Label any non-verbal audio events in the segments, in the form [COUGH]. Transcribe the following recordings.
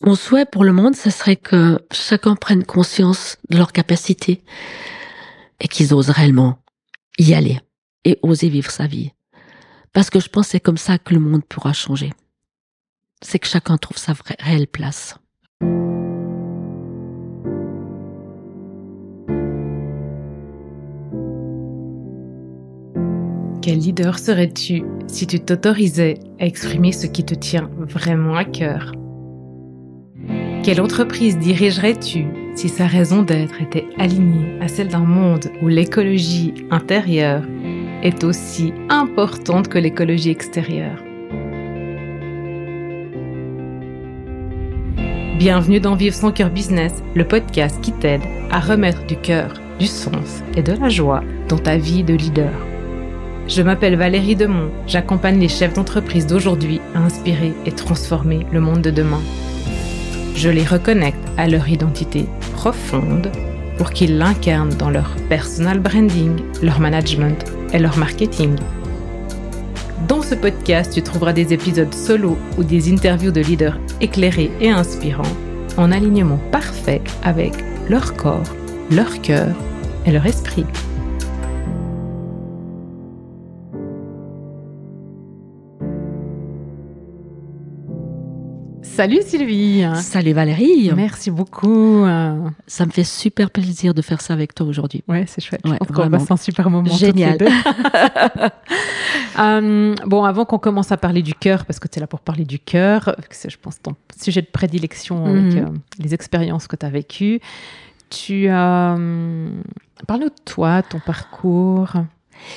mon souhait pour le monde, ce serait que chacun prenne conscience de leurs capacités et qu'ils osent réellement y aller et oser vivre sa vie. Parce que je pense que c'est comme ça que le monde pourra changer. C'est que chacun trouve sa vraie, réelle place. Quel leader serais-tu si tu t'autorisais à exprimer ce qui te tient vraiment à cœur? Quelle entreprise dirigerais-tu si sa raison d'être était alignée à celle d'un monde où l'écologie intérieure est aussi importante que l'écologie extérieure? Bienvenue dans Vivre son cœur business, le podcast qui t'aide à remettre du cœur, du sens et de la joie dans ta vie de leader. Je m'appelle Valérie Demont, j'accompagne les chefs d'entreprise d'aujourd'hui à inspirer et transformer le monde de demain. Je les reconnecte à leur identité profonde pour qu'ils l'incarnent dans leur personal branding, leur management et leur marketing. Dans ce podcast, tu trouveras des épisodes solo ou des interviews de leaders éclairés et inspirants en alignement parfait avec leur corps, leur cœur et leur esprit. Salut Sylvie. Salut Valérie. Merci beaucoup. Ça me fait super plaisir de faire ça avec toi aujourd'hui. Ouais, c'est chouette. Qu'on va passer un super moment. Génial. [LAUGHS] [LAUGHS] euh, bon, avant qu'on commence à parler du cœur, parce que tu es là pour parler du cœur, c'est, je pense, ton sujet de prédilection avec Mhm. euh, les expériences que tu as vécues. Tu as. Parle-nous de toi, ton parcours.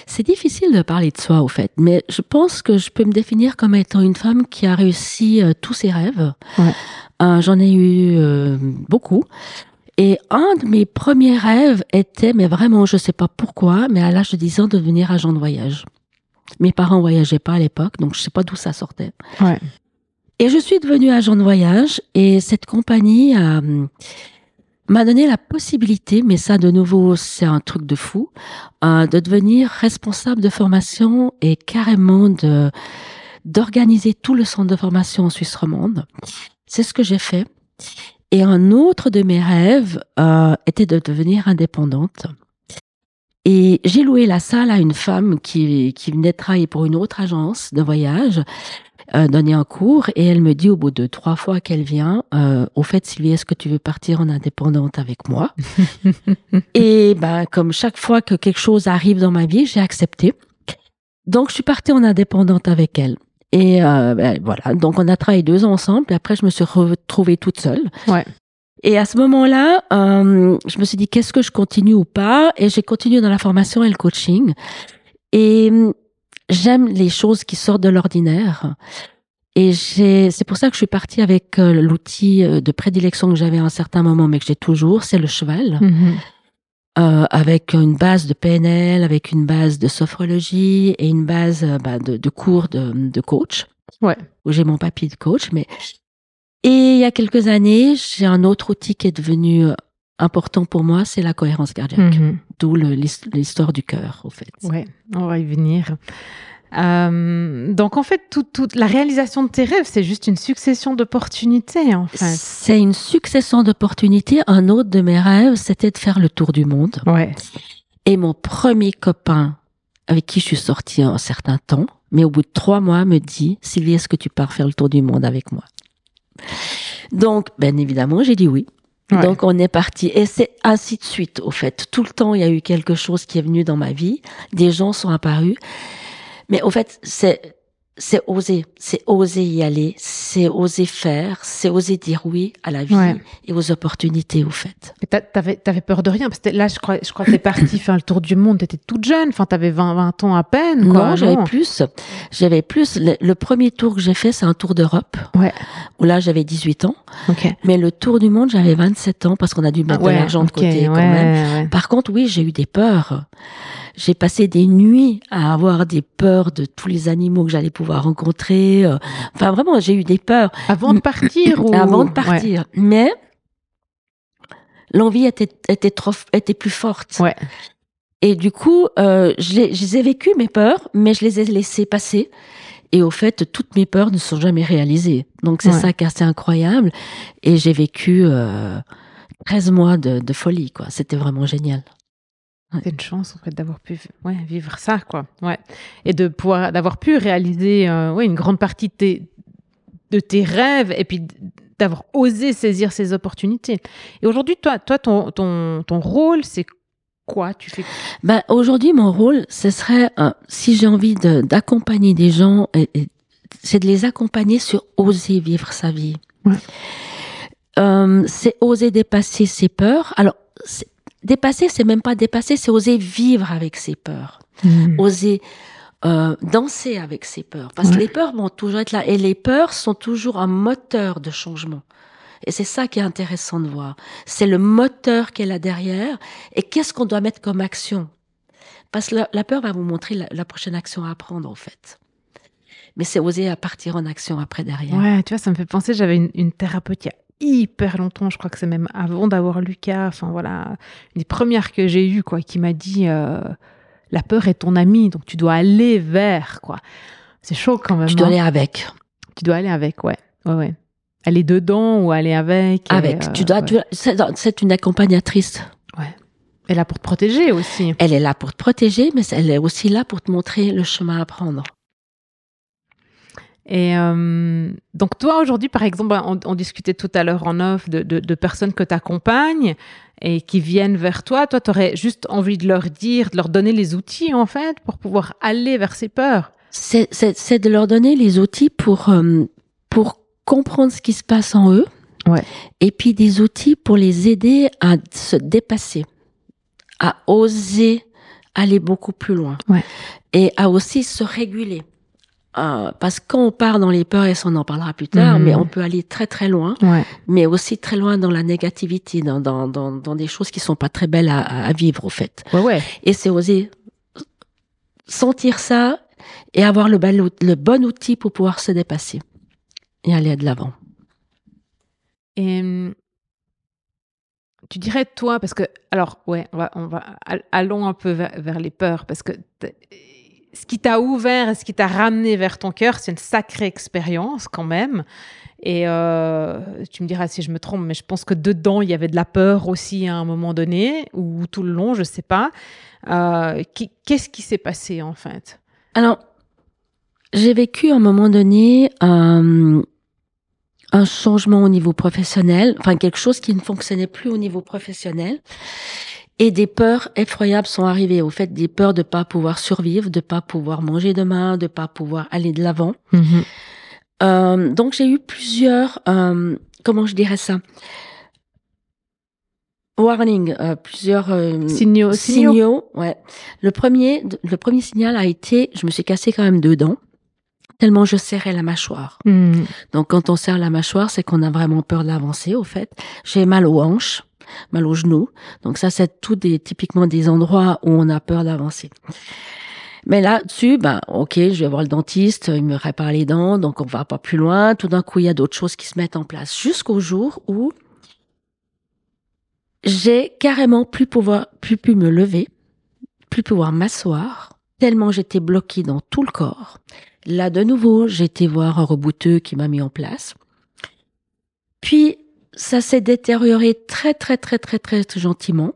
C'est difficile de parler de soi, au fait, mais je pense que je peux me définir comme étant une femme qui a réussi euh, tous ses rêves. Ouais. Euh, J'en ai eu euh, beaucoup. Et un de mes premiers rêves était, mais vraiment, je sais pas pourquoi, mais à l'âge de 10 ans, de devenir agent de voyage. Mes parents voyageaient pas à l'époque, donc je sais pas d'où ça sortait. Ouais. Et je suis devenue agent de voyage et cette compagnie a, hum, m'a donné la possibilité, mais ça de nouveau c'est un truc de fou, euh, de devenir responsable de formation et carrément de d'organiser tout le centre de formation en Suisse romande. C'est ce que j'ai fait. Et un autre de mes rêves euh, était de devenir indépendante. Et j'ai loué la salle à une femme qui, qui venait travailler pour une autre agence de voyage euh, donner un cours et elle me dit au bout de trois fois qu'elle vient, euh, au fait Sylvie, est-ce que tu veux partir en indépendante avec moi [LAUGHS] Et ben comme chaque fois que quelque chose arrive dans ma vie, j'ai accepté. Donc je suis partie en indépendante avec elle. Et euh, ben, voilà, donc on a travaillé deux ans ensemble. Et après, je me suis retrouvée toute seule. Ouais. Et à ce moment-là, euh, je me suis dit qu'est-ce que je continue ou pas? Et j'ai continué dans la formation et le coaching. Et j'aime les choses qui sortent de l'ordinaire. Et j'ai, c'est pour ça que je suis partie avec euh, l'outil euh, de prédilection que j'avais à un certain moment, mais que j'ai toujours, c'est le cheval, Mhm. euh, avec une base de PNL, avec une base de sophrologie et une base bah, de, de cours de, de coach, Ouais. où j'ai mon papier de coach. Mais et il y a quelques années, j'ai un autre outil qui est devenu important pour moi, c'est la cohérence cardiaque, Mhm. d'où l'histoire du cœur, au fait. Ouais, on va y venir. Euh, donc en fait, toute toute la réalisation de tes rêves, c'est juste une succession d'opportunités en fait. C'est une succession d'opportunités. Un autre de mes rêves, c'était de faire le tour du monde. Ouais. Et mon premier copain, avec qui je suis sortie un certain temps, mais au bout de trois mois, me dit, Sylvie, est-ce que tu pars faire le tour du monde avec moi? Donc, bien évidemment, j'ai dit oui. Donc, on est parti. Et c'est ainsi de suite, au fait. Tout le temps, il y a eu quelque chose qui est venu dans ma vie. Des gens sont apparus. Mais au fait, c'est, c'est oser. C'est oser y aller. C'est oser faire. C'est oser dire oui à la vie Ouais. et aux opportunités, au fait. Mais t'a- t'avais t'avais peur de rien parce que là, je crois, je crois que t'es partie faire le tour du monde. T'étais toute jeune. Enfin, t'avais 20, 20 ans à peine. Quoi, non, j'avais plus. J'avais plus. Le, le premier tour que j'ai fait, c'est un tour d'Europe. Ouais. Où là, j'avais 18 ans. Ok. Mais le tour du monde, j'avais 27 ans parce qu'on a dû mettre de l'argent de côté quand même. ouais. Par contre, oui, j'ai eu des peurs. J'ai passé des nuits à avoir des peurs de tous les animaux que j'allais pouvoir rencontrer. euh. Enfin, vraiment, j'ai eu des peurs Avant de partir ou avant de Ouais. partir. Mais l'envie était, était trop, était plus forte. Ouais. Et du coup, euh, je, les, je les ai vécues, mes peurs, mais je les ai laissées passer. Et au fait, toutes mes peurs ne sont jamais réalisées. Donc c'est Ouais. ça qui est assez incroyable. Et j'ai vécu euh, 13 mois de, de folie, quoi. C'était vraiment génial. C'est une chance en fait d'avoir pu ouais, vivre ça quoi. Ouais. Et de pouvoir d'avoir pu réaliser euh, ouais, une grande partie de tes, de tes rêves et puis d'avoir osé saisir ces opportunités. Et aujourd'hui toi toi ton ton ton rôle c'est quoi? Tu fais Ben, aujourd'hui, mon rôle, ce serait, euh, si j'ai envie de- d'accompagner des gens, et- et c'est de les accompagner sur oser vivre sa vie. Ouais. Euh, c'est oser dépasser ses peurs. Alors, c'est- dépasser, c'est même pas dépasser, c'est oser vivre avec ses peurs. Oser euh, danser avec ses peurs. Parce que les peurs vont toujours être là. Et les peurs sont toujours un moteur de changement. Et c'est ça qui est intéressant de voir. C'est le moteur qu'elle a derrière. Et qu'est-ce qu'on doit mettre comme action? Parce que la, la peur va vous montrer la, la prochaine action à prendre, en fait. Mais c'est oser à partir en action après derrière. Ouais, tu vois, ça me fait penser, j'avais une, une thérapeute il y a hyper longtemps, je crois que c'est même avant d'avoir Lucas, enfin voilà, une des premières que j'ai eues, quoi, qui m'a dit euh, la peur est ton ami, donc tu dois aller vers, quoi. C'est chaud quand même. Tu dois hein. aller avec. Tu dois aller avec, ouais. Ouais, ouais. Aller dedans ou aller avec. et, Avec. euh, tu dois, ouais. dois- c'est c'est une accompagnatrice. Elle est là pour te protéger aussi. Elle est là pour te protéger, mais elle est aussi là pour te montrer le chemin à prendre. Et euh, donc toi aujourd'hui, par exemple, on, on discutait tout à l'heure en off de, de, de personnes que tu accompagnes et qui viennent vers toi. Toi, tu aurais juste envie de leur dire, de leur donner les outils en fait pour pouvoir aller vers ces peurs. c'est c'est- c'est de leur donner les outils pour, euh, pour comprendre ce qui se passe en eux. Ouais. Et puis des outils pour les aider à se dépasser, à oser aller beaucoup plus loin. Ouais. Et à aussi se réguler. Euh, parce que quand on part dans les peurs, et ça on en parlera plus tard, Mhm. mais on peut aller très très loin, Ouais. mais aussi très loin dans la négativité, dans, dans, dans, dans des choses qui sont pas très belles à, à vivre au fait. Ouais, ouais. Et c'est oser sentir ça et avoir le, le bon outil pour pouvoir se dépasser et aller de l'avant. Et tu dirais toi, parce que alors ouais, on va, on va all- allons un peu vers, vers les peurs, parce que ce qui t'a ouvert et ce qui t'a ramené vers ton cœur, c'est une sacrée expérience quand même. Et euh, tu me diras si je me trompe, mais je pense que dedans il y avait de la peur aussi à un moment donné ou tout le long, je sais pas. Euh, Qu'est-ce qui s'est passé en fait? Alors, j'ai vécu à un moment donné un, un changement au niveau professionnel, enfin quelque chose qui ne fonctionnait plus au niveau professionnel. Et des peurs effroyables sont arrivées. Au fait, des peurs de pas pouvoir survivre, de pas pouvoir manger demain, de pas pouvoir aller de l'avant. Euh, donc j'ai eu plusieurs, euh, comment je dirais ça, warning, euh, plusieurs Signaux, signaux? signaux. Ouais. Le premier, le premier signal a été, je me suis cassé quand même deux dents, tellement je serrais la mâchoire. Hmm. Donc quand on serre la mâchoire, c'est qu'on a vraiment peur d'avancer. Au fait, j'ai mal aux hanches, mal aux genoux. Donc ça, c'est tout des typiquement des endroits où on a peur d'avancer. Mais là-dessus, ben, ok, je vais voir le dentiste, il me répare les dents, donc on va pas plus loin. Tout d'un coup, il y a d'autres choses qui se mettent en place jusqu'au jour où j'ai carrément plus pouvoir, plus pu me lever, plus pouvoir m'asseoir, tellement j'étais bloquée dans tout le corps. Là, de nouveau, j'ai été voir un rebouteux qui m'a mis en place. Puis, ça s'est détérioré très, très, très, très, très gentiment.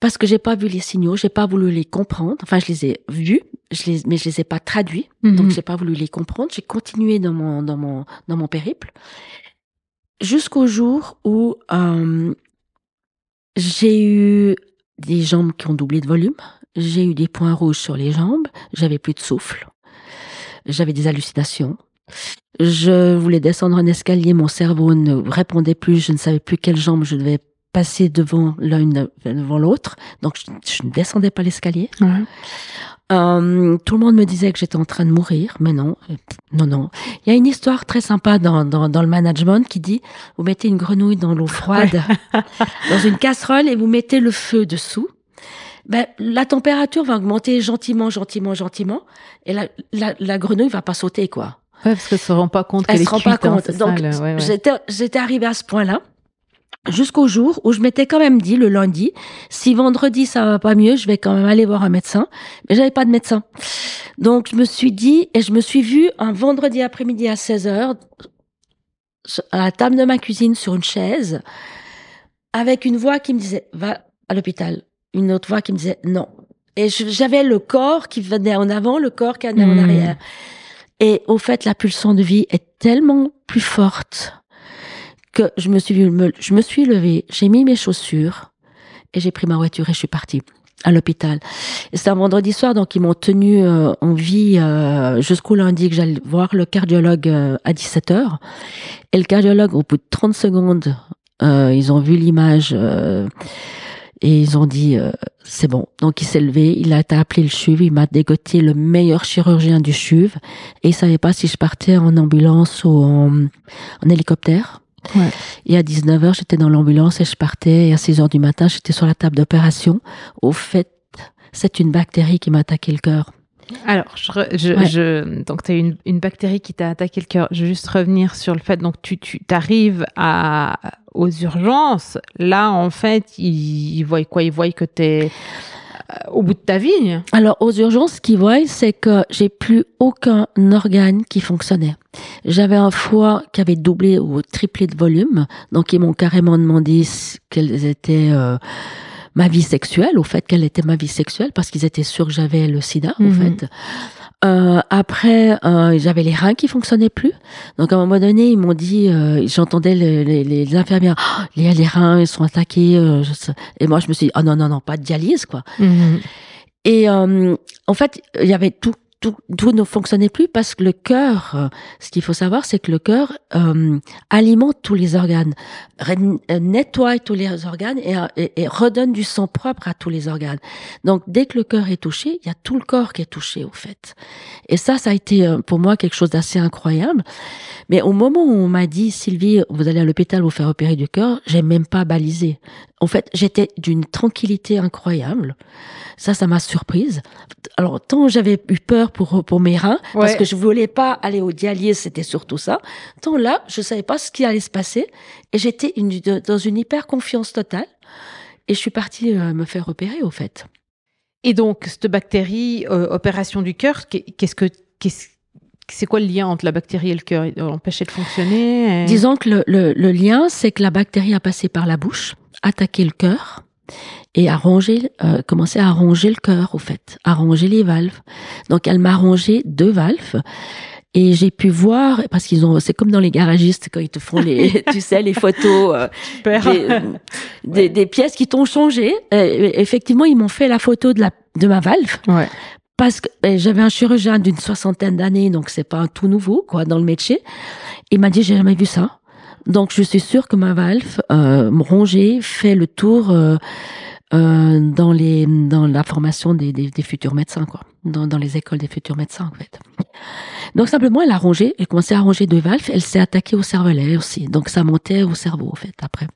Parce que j'ai pas vu les signaux, j'ai pas voulu les comprendre. Enfin, je les ai vus, je les, mais je les ai pas traduits. Donc, Mhm. j'ai pas voulu les comprendre. J'ai continué dans mon, dans mon, dans mon périple. Jusqu'au jour où, euh, j'ai eu des jambes qui ont doublé de volume. J'ai eu des points rouges sur les jambes. J'avais plus de souffle. J'avais des hallucinations. Je voulais descendre un escalier. Mon cerveau ne répondait plus. Je ne savais plus quelle jambe je devais passer devant l'une devant l'autre. Donc, je, je ne descendais pas l'escalier. Euh, tout le monde me disait que j'étais en train de mourir, mais non, euh, non, non. Il y a une histoire très sympa dans, dans, dans le management qui dit vous mettez une grenouille dans l'eau froide, [LAUGHS] dans une casserole et vous mettez le feu dessous. Ben, la température va augmenter gentiment, gentiment, gentiment, et la, la, la grenouille va pas sauter quoi. Ouais, parce qu'elle se rend pas compte Elle qu'elle se est rend pas hein, compte. Donc ouais, ouais. j'étais j'étais arrivée à ce point-là. Jusqu'au jour où je m'étais quand même dit le lundi, si vendredi ça va pas mieux, je vais quand même aller voir un médecin. Mais j'avais pas de médecin. Donc je me suis dit, et je me suis vue un vendredi après-midi à 16 heures à la table de ma cuisine sur une chaise avec une voix qui me disait va à l'hôpital. Une autre voix qui me disait non. Et j'avais le corps qui venait en avant, le corps qui venait en Hmm. arrière. Et au fait, la pulsion de vie est tellement plus forte que je me suis, je me suis levée, j'ai mis mes chaussures et j'ai pris ma voiture et je suis partie à l'hôpital. C'était un vendredi soir, donc ils m'ont tenu euh, en vie euh, jusqu'au lundi que j'allais voir le cardiologue euh, à 17h. Et le cardiologue, au bout de 30 secondes, euh, ils ont vu l'image et ils ont dit euh, c'est bon. Donc il s'est levé, il a été appelé le CHUV, il m'a dégoté le meilleur chirurgien du CHUV et il savait pas si je partais en ambulance ou en, en hélicoptère. Ouais. Et à 19h, j'étais dans l'ambulance et je partais. Et à 6h du matin, j'étais sur la table d'opération. Au fait, c'est une bactérie qui m'a attaqué le cœur. Alors, je, je, Ouais. je- donc tu as une, une bactérie qui t'a attaqué le cœur. Je vais juste revenir sur le fait, donc tu, tu arrives à, aux urgences. Là, en fait, ils, ils voient quoi? Ils voient que tu es au bout de ta vie. Alors, aux urgences, ce qu'ils voient, c'est que j'ai plus aucun organe qui fonctionnait. J'avais un foie qui avait doublé ou triplé de volume. Donc, ils m'ont carrément demandé quelles étaient euh, ma vie sexuelle, au fait, quelle était ma vie sexuelle, parce qu'ils étaient sûrs que j'avais le sida, au Mhm. fait. Euh, après, euh, j'avais les reins qui fonctionnaient plus. Donc, à un moment donné, ils m'ont dit, euh, j'entendais les, les, les infirmières, Ah, les, les reins, ils sont attaqués. euh, je. Et moi, je me suis dit, oh non, non, non, pas de dialyse, quoi. Et euh, en fait, il y avait tout, tout, ne fonctionnait plus parce que le cœur, euh, ce qu'il faut savoir, c'est que le cœur euh, alimente tous les organes, euh, nettoie tous les organes et, et, et redonne du sang propre à tous les organes. Donc, dès que le cœur est touché, il y a tout le corps qui est touché, au fait. Et ça, ça a été euh, pour moi quelque chose d'assez incroyable. Mais au moment où on m'a dit, Sylvie, vous allez à l'hôpital vous faire opérer du cœur, j'ai même pas balisé. En fait, j'étais d'une tranquillité incroyable. Ça, ça m'a surprise. Alors, tant j'avais eu peur pour, pour mes reins, parce que je voulais pas aller au dialyse, c'était surtout ça. Tant là, je savais pas ce qui allait se passer. Et j'étais une- dans une hyper confiance totale. Et je suis partie euh, me faire opérer, au fait. Et donc, cette bactérie, euh, opération du cœur, qu'est- qu'est-ce que, qu'est-ce, c'est quoi le lien entre la bactérie et le cœur? Il empêchait de fonctionner et- Disons que le, le, le lien, c'est que la bactérie a passé par la bouche, attaqué le cœur et euh, commencé à ronger le cœur, au fait, à ronger les valves. Donc, elle m'a rongé deux valves. Et j'ai pu voir, parce qu'ils ont, c'est comme dans les garagistes quand ils te font les, [LAUGHS] tu sais, les photos euh, [LAUGHS] des, des, des pièces qui t'ont changé. Effectivement, ils m'ont fait la photo de la de ma valve Ouais. parce que euh, j'avais un chirurgien d'une soixantaine d'années, donc c'est pas un tout nouveau quoi dans le métier. Il m'a dit j'ai jamais vu ça. Donc je suis sûre que ma valve euh, rongée fait le tour euh, euh, dans les dans la formation des, des, des futurs médecins quoi, dans, dans les écoles des futurs médecins en fait. Donc simplement elle a rongé, elle commençait à ronger deux valves, elle s'est attaquée au cervelet aussi, donc ça montait au cerveau en fait après.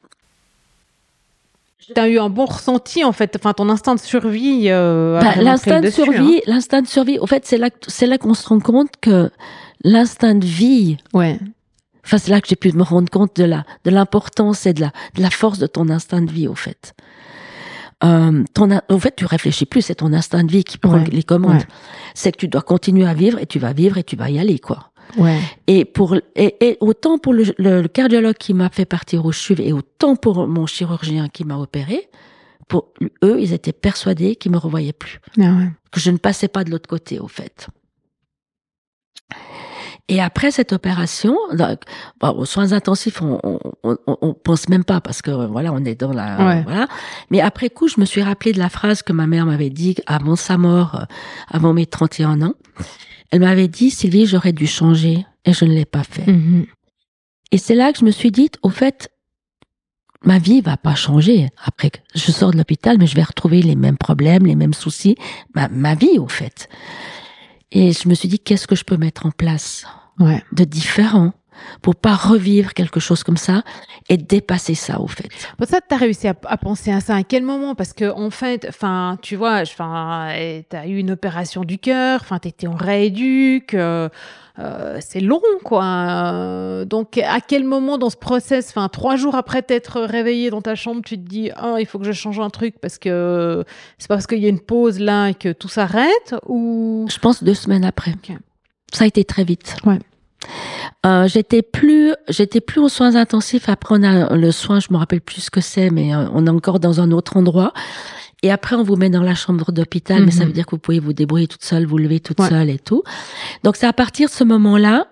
Tu as eu un bon ressenti, en fait. Enfin, ton instinct de survie. Euh, a Bah, pris l'instinct de survie, l'instinct de survie, au fait, c'est là, c'est là qu'on se rend compte que l'instinct de vie, hein. Ouais. Enfin, c'est là que j'ai pu me rendre compte de la, de l'importance et de la, de la force de ton instinct de vie, au fait. Euh, ton, au fait, tu réfléchis plus, c'est ton instinct de vie qui prend Ouais, les commandes. ouais. C'est que tu dois continuer à vivre et tu vas vivre et tu vas y aller, quoi. Ouais. Et pour et, et autant pour le, le- le cardiologue qui m'a fait partir au CHUV et autant pour mon chirurgien qui m'a opéré, pour eux, ils étaient persuadés qu'ils me revoyaient plus Ah ouais. que je ne passais pas de l'autre côté, au fait. Et après cette opération, donc, bon, aux soins intensifs, on, on, on, on pense même pas parce que voilà, on est dans la Ouais. voilà. Mais après coup, je me suis rappelé de la phrase que ma mère m'avait dit avant sa mort, euh, avant mes 31 ans. Elle m'avait dit Sylvie, j'aurais dû changer et je ne l'ai pas fait. Mhm. Et c'est là que je me suis dit, au fait, ma vie va pas changer. Après, que je sors de l'hôpital, mais je vais retrouver les mêmes problèmes, les mêmes soucis, ma, ma vie, au fait. Et je me suis dit, qu'est-ce que je peux mettre en place? Ouais. de différent pour pas revivre quelque chose comme ça et dépasser ça au fait. Pour ça, tu as réussi à, penser à ça à quel moment? Parce que en fait, enfin, tu vois, enfin, tu as eu une opération du cœur, enfin, tu étais en rééduque, euh, euh, c'est long, quoi. donc, à quel moment dans ce process, enfin, trois jours après t'être réveillé dans ta chambre, tu te dis, oh, il faut que je change un truc parce que c'est pas parce qu'il y a une pause là et que tout s'arrête ou? Je pense deux semaines après. Ça a été très vite. Ouais. Euh, j'étais plus, j'étais plus aux soins intensifs. Après, on a le soin, je me rappelle plus ce que c'est, mais euh, on est encore dans un autre endroit. Et après, on vous met dans la chambre d'hôpital, mais ça mhm. veut dire que vous pouvez vous débrouiller toute seule, vous lever toute seule et tout. Donc, c'est à partir de ce moment-là,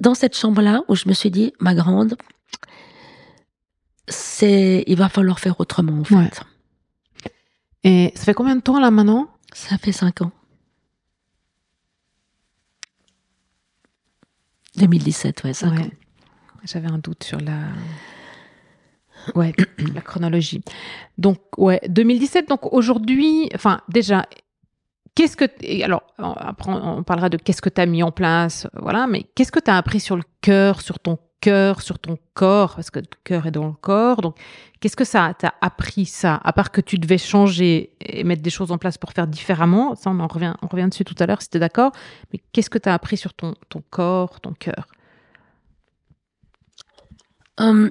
dans cette chambre-là, où je me suis dit, ma grande, c'est, il va falloir faire autrement, en fait. Et ça fait combien de temps là maintenant? Ça fait cinq ans. 2017, ouais, cinq ans. J'avais un doute sur la. Ouais, la chronologie. Donc, ouais, 2017. Donc, aujourd'hui, enfin, déjà, qu'est-ce que. Alors, après, on parlera de qu'est-ce que tu as mis en place, voilà, mais qu'est-ce que tu as appris sur le cœur, sur ton sur ton corps, parce que le cœur est dans le corps. Donc, qu'est-ce que ça t'a appris, ça À part que tu devais changer et mettre des choses en place pour faire différemment, ça, on en revient, on revient dessus tout à l'heure, si tu es d'accord. Mais qu'est-ce que tu as appris sur ton, ton corps, ton cœur? Hum,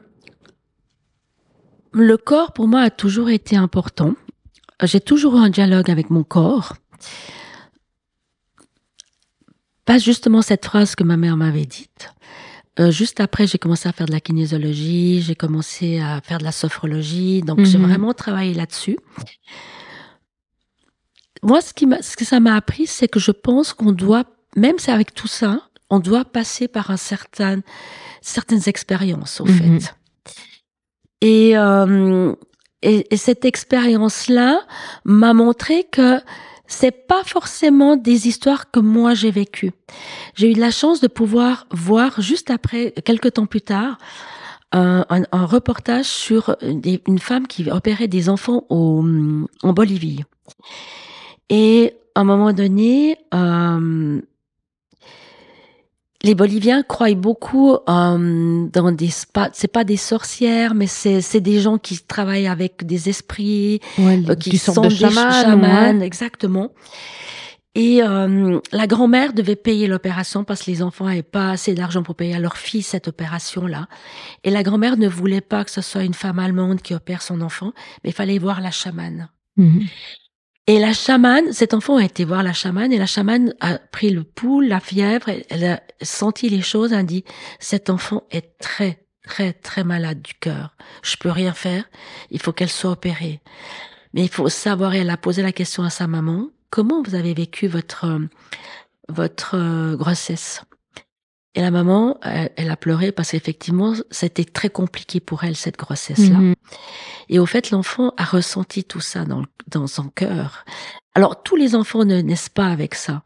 le corps, pour moi, a toujours été important. J'ai toujours eu un dialogue avec mon corps. Pas justement cette phrase que ma mère m'avait dite. Euh, juste après, j'ai commencé à faire de la kinésiologie, j'ai commencé à faire de la sophrologie, donc j'ai mhm. vraiment travaillé là-dessus. Moi, ce, qui ce que ça m'a appris, c'est que je pense qu'on doit, même c'est avec tout ça, on doit passer par un certain, certaines expériences, au mhm. fait. Euh, et, et, cette expérience-là m'a montré que c'est pas forcément des histoires que moi j'ai vécues. J'ai eu la chance de pouvoir voir juste après, quelques temps plus tard, un, un, reportage sur une femme qui opérait des enfants au, en Bolivie. Et à un moment donné, euh, les Boliviens croient beaucoup euh, dans des c'est pas des sorcières, mais c'est c'est des gens qui travaillent avec des esprits, euh, qui sont de des chamans, exactement. Et euh, la grand-mère devait payer l'opération parce que les enfants n'avaient pas assez d'argent pour payer à leur fille cette opération-là. Et la grand-mère ne voulait pas que ce soit une femme allemande qui opère son enfant, mais il fallait voir la chamane. Mhm. Et la chamane, cet enfant a été voir la chamane et la chamane a pris le pouls, la fièvre, elle a senti les choses, elle a dit, cet enfant est très, très, très malade du cœur. Je peux rien faire. Il faut qu'elle soit opérée. Mais il faut savoir, elle a posé la question à sa maman, comment vous avez vécu votre, votre euh, grossesse? Et la maman, elle, a pleuré parce qu'effectivement, c'était très compliqué pour elle, cette grossesse-là. Mhm. Et au fait, l'enfant a ressenti tout ça dans, dans son cœur. Alors, tous les enfants ne naissent pas avec ça.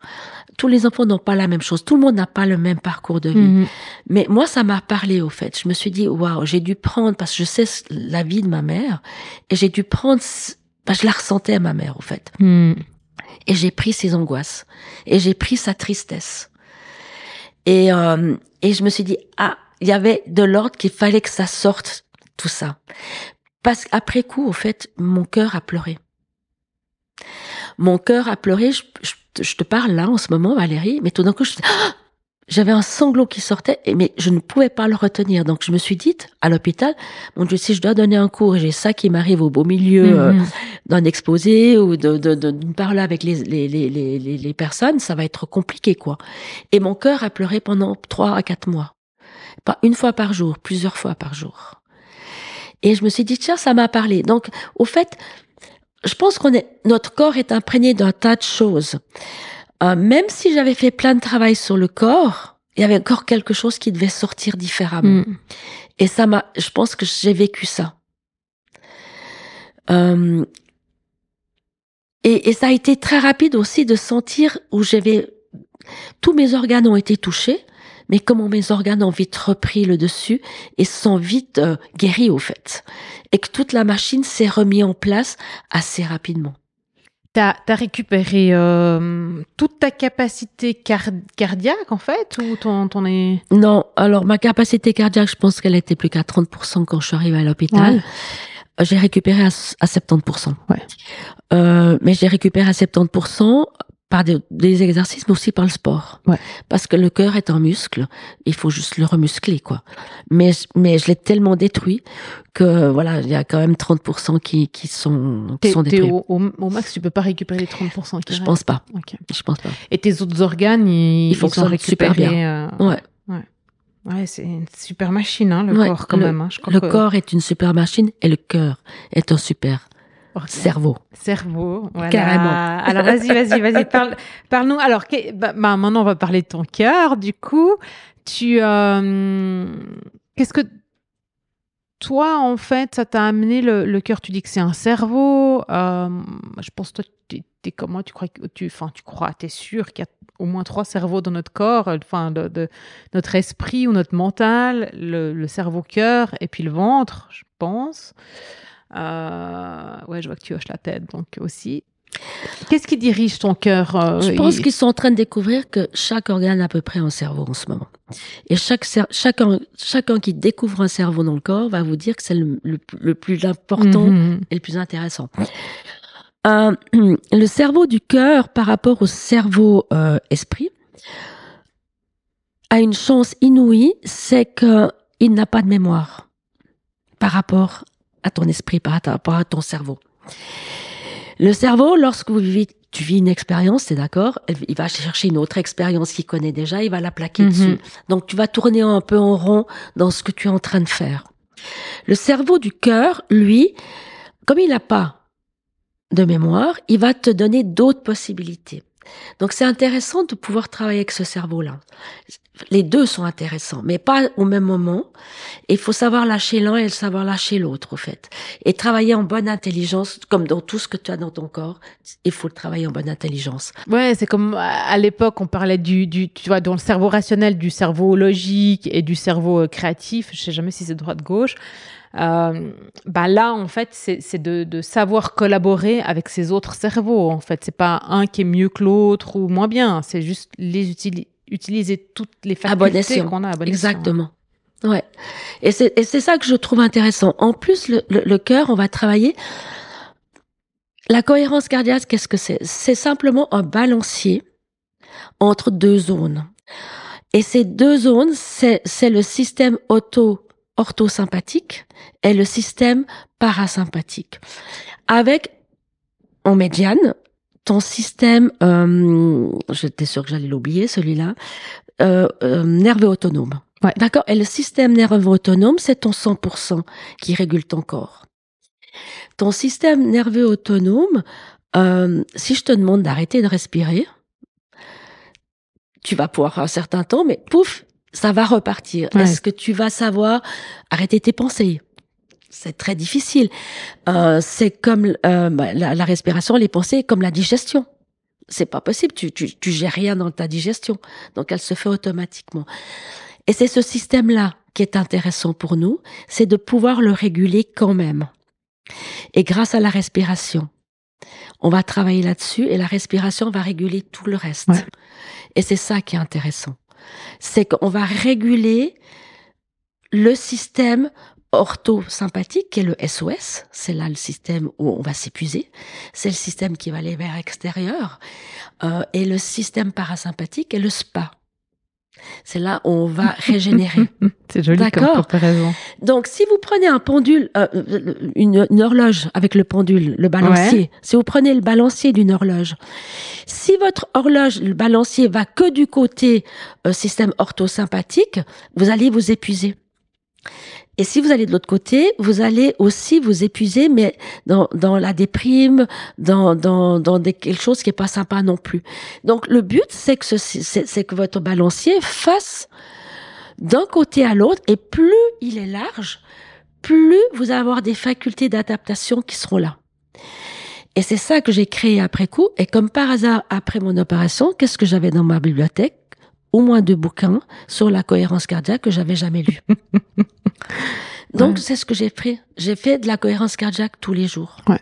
Tous les enfants n'ont pas la même chose. Tout le monde n'a pas le même parcours de vie. Mhm. Mais moi, ça m'a parlé, au fait. Je me suis dit, waouh, j'ai dû prendre, parce que je sais la vie de ma mère, et j'ai dû prendre, parce que je la ressentais à ma mère, au fait. Mhm. Et j'ai pris ses angoisses. Et j'ai pris sa tristesse. Et, euh, et je me suis dit, ah, il y avait de l'ordre qu'il fallait que ça sorte, tout ça. Parce qu'après coup, au fait, mon cœur a pleuré. Mon cœur a pleuré, je, je, te parle là en ce moment, Valérie, mais tout d'un coup, je, ah j'avais un sanglot qui sortait, mais je ne pouvais pas le retenir. Donc je me suis dit à l'hôpital, mon Dieu, si je dois donner un cours et j'ai ça qui m'arrive au beau milieu euh, mhm. d'un exposé ou de, de, de, parler avec les, les, les, les, les personnes, ça va être compliqué quoi. Et mon cœur a pleuré pendant trois à quatre mois, pas une fois par jour, plusieurs fois par jour. Et je me suis dit tiens, ça m'a parlé. Donc au fait, je pense qu'on est notre corps est imprégné d'un tas de choses. Euh, même si j'avais fait plein de travail sur le corps, il y avait encore quelque chose qui devait sortir différemment. Mm. Et ça m'a, je pense que j'ai vécu ça. Euh, et, et, ça a été très rapide aussi de sentir où j'avais tous mes organes ont été touchés, mais comment mes organes ont vite repris le dessus et sont vite euh, guéris au fait, et que toute la machine s'est remise en place assez rapidement. Tu as, récupéré euh, toute ta capacité cardiaque, en fait, ou ton, ton est... Non, alors ma capacité cardiaque, je pense qu'elle était plus qu'à 30% quand je suis arrivée à l'hôpital. J'ai récupéré à, à 70%. Ouais. Euh, mais j'ai récupéré à 70% par des, des, exercices, mais aussi par le sport. Ouais. Parce que le cœur est un muscle, il faut juste le remuscler, quoi. Mais, mais je l'ai tellement détruit que, voilà, il y a quand même 30% qui, qui sont, qui sont détruits. Au, au, max, tu peux pas récupérer les 30% qui Je pense pas. Je pense pas. Et tes autres organes, ils, ils fonctionnent super bien. Euh... Ouais. Ouais. Ouais, c'est une super machine, hein, le corps, quand même. Hein. Je crois le corps est une super machine et le cœur est un super Cerveau. Cerveau, voilà. Carrément. Alors vas-y, vas-y, vas-y, [LAUGHS] parle, parle-nous. Alors, bah, bah, maintenant on va parler de ton cœur. Du coup, tu, euh, qu'est-ce que toi, en fait, ça t'a amené le, cœur? Tu dis que c'est un cerveau. Euh, je pense toi, tu es comment Tu crois tu, enfin, tu crois, t'es sûr qu'il y a au moins trois cerveaux dans notre corps, enfin, de, notre esprit ou notre mental, le, le cerveau-cœur et puis le ventre, je pense. Euh, ouais, je vois que tu hoches la tête, donc aussi. Qu'est-ce qui dirige ton cœur euh, Je pense qu'ils sont en train de découvrir que chaque organe a à peu près un cerveau en ce moment. Et chaque chacun, chacun qui découvre un cerveau dans le corps va vous dire que c'est le, le, plus important mhm. et le plus intéressant. Euh, [CLEARS THROAT] le cerveau du cœur par rapport au cerveau euh, esprit a une chance inouïe, c'est qu'il n'a pas de mémoire par rapport à ton esprit, rapport à ton cerveau. Le cerveau, lorsque vous vivez, tu vis une expérience, c'est d'accord, il va chercher une autre expérience qu'il connaît déjà, il va la plaquer mhm. dessus. Donc tu vas tourner un peu en rond dans ce que tu es en train de faire. Le cerveau du cœur, lui, comme il n'a pas de mémoire, il va te donner d'autres possibilités. Donc c'est intéressant de pouvoir travailler avec ce cerveau-là. Les deux sont intéressants, mais pas au même moment. Il faut savoir lâcher l'un et savoir lâcher l'autre, au fait. Et travailler en bonne intelligence, comme dans tout ce que tu as dans ton corps, il faut travailler en bonne intelligence. Ouais, c'est comme à l'époque, on parlait du, du, tu vois, dans le cerveau rationnel, du cerveau logique et du cerveau euh, créatif. Je sais jamais si c'est droite-gauche. Euh, bah là, en fait, c'est de, de, savoir collaborer avec ses autres cerveaux. En fait, c'est pas un qui est mieux que l'autre ou moins bien. C'est juste les utiliser toutes les facultés qu'on a. À Exactement. Ouais. Et c'est ça que je trouve intéressant. En plus, le, le, le cœur, on va travailler. La cohérence cardiaque, qu'est-ce que c'est? C'est simplement un balancier entre deux zones. Et ces deux zones, c'est le système auto orthosympathique et le système parasympathique. Avec, en médiane, ton système, euh, j'étais sûre que j'allais l'oublier, celui-là, euh, euh, nerveux autonome. D'accord? Et le système nerveux autonome, c'est ton 100% qui régule ton corps. Ton système nerveux autonome, euh, si je te demande d'arrêter de respirer, tu vas pouvoir un certain temps, mais pouf, ça va repartir. Est-ce que tu vas savoir arrêter tes pensées? C'est très difficile. Euh, c'est comme euh, bah, la, respiration, les pensées, comme la digestion. C'est pas possible. Tu, tu, tu gères rien dans ta digestion, donc elle se fait automatiquement. Et c'est ce système-là qui est intéressant pour nous, c'est de pouvoir le réguler quand même. Et grâce à la respiration, on va travailler là-dessus et la respiration va réguler tout le reste. Et c'est ça qui est intéressant c'est qu'on va réguler le système orthosympathique, qui est le SOS. C'est là le système où on va s'épuiser. C'est le système qui va aller vers l'extérieur. Euh, et le système parasympathique est le SPA. C'est là où on va [LAUGHS] régénérer. C'est joli comme comparaison. Donc, si vous prenez un pendule, euh, une, horloge avec le pendule, le balancier, si vous prenez le balancier d'une horloge, si votre horloge, le balancier va que du côté euh, système orthosympathique, vous allez vous épuiser. Et si vous allez de l'autre côté, vous allez aussi vous épuiser, mais dans, dans la déprime, dans, dans, dans des, quelque chose qui est pas sympa non plus. Donc le but, c'est que, c'est que votre balancier fasse d'un côté à l'autre, et plus il est large, plus vous allez avoir des facultés d'adaptation qui seront là. Et c'est ça que j'ai créé après coup. Et comme par hasard, après mon opération, qu'est-ce que j'avais dans ma bibliothèque? Au moins deux bouquins sur la cohérence cardiaque que j'avais jamais lus. [LAUGHS] Donc c'est ce que j'ai fait. J'ai fait de la cohérence cardiaque tous les jours. Ouais.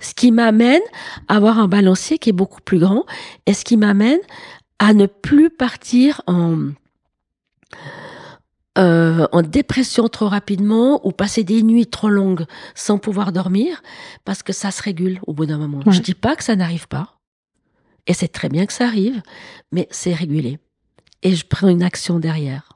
Ce qui m'amène à avoir un balancier qui est beaucoup plus grand et ce qui m'amène à ne plus partir en, euh, en dépression trop rapidement ou passer des nuits trop longues sans pouvoir dormir parce que ça se régule au bout d'un moment. Ouais. Je dis pas que ça n'arrive pas et c'est très bien que ça arrive, mais c'est régulé et je prends une action derrière.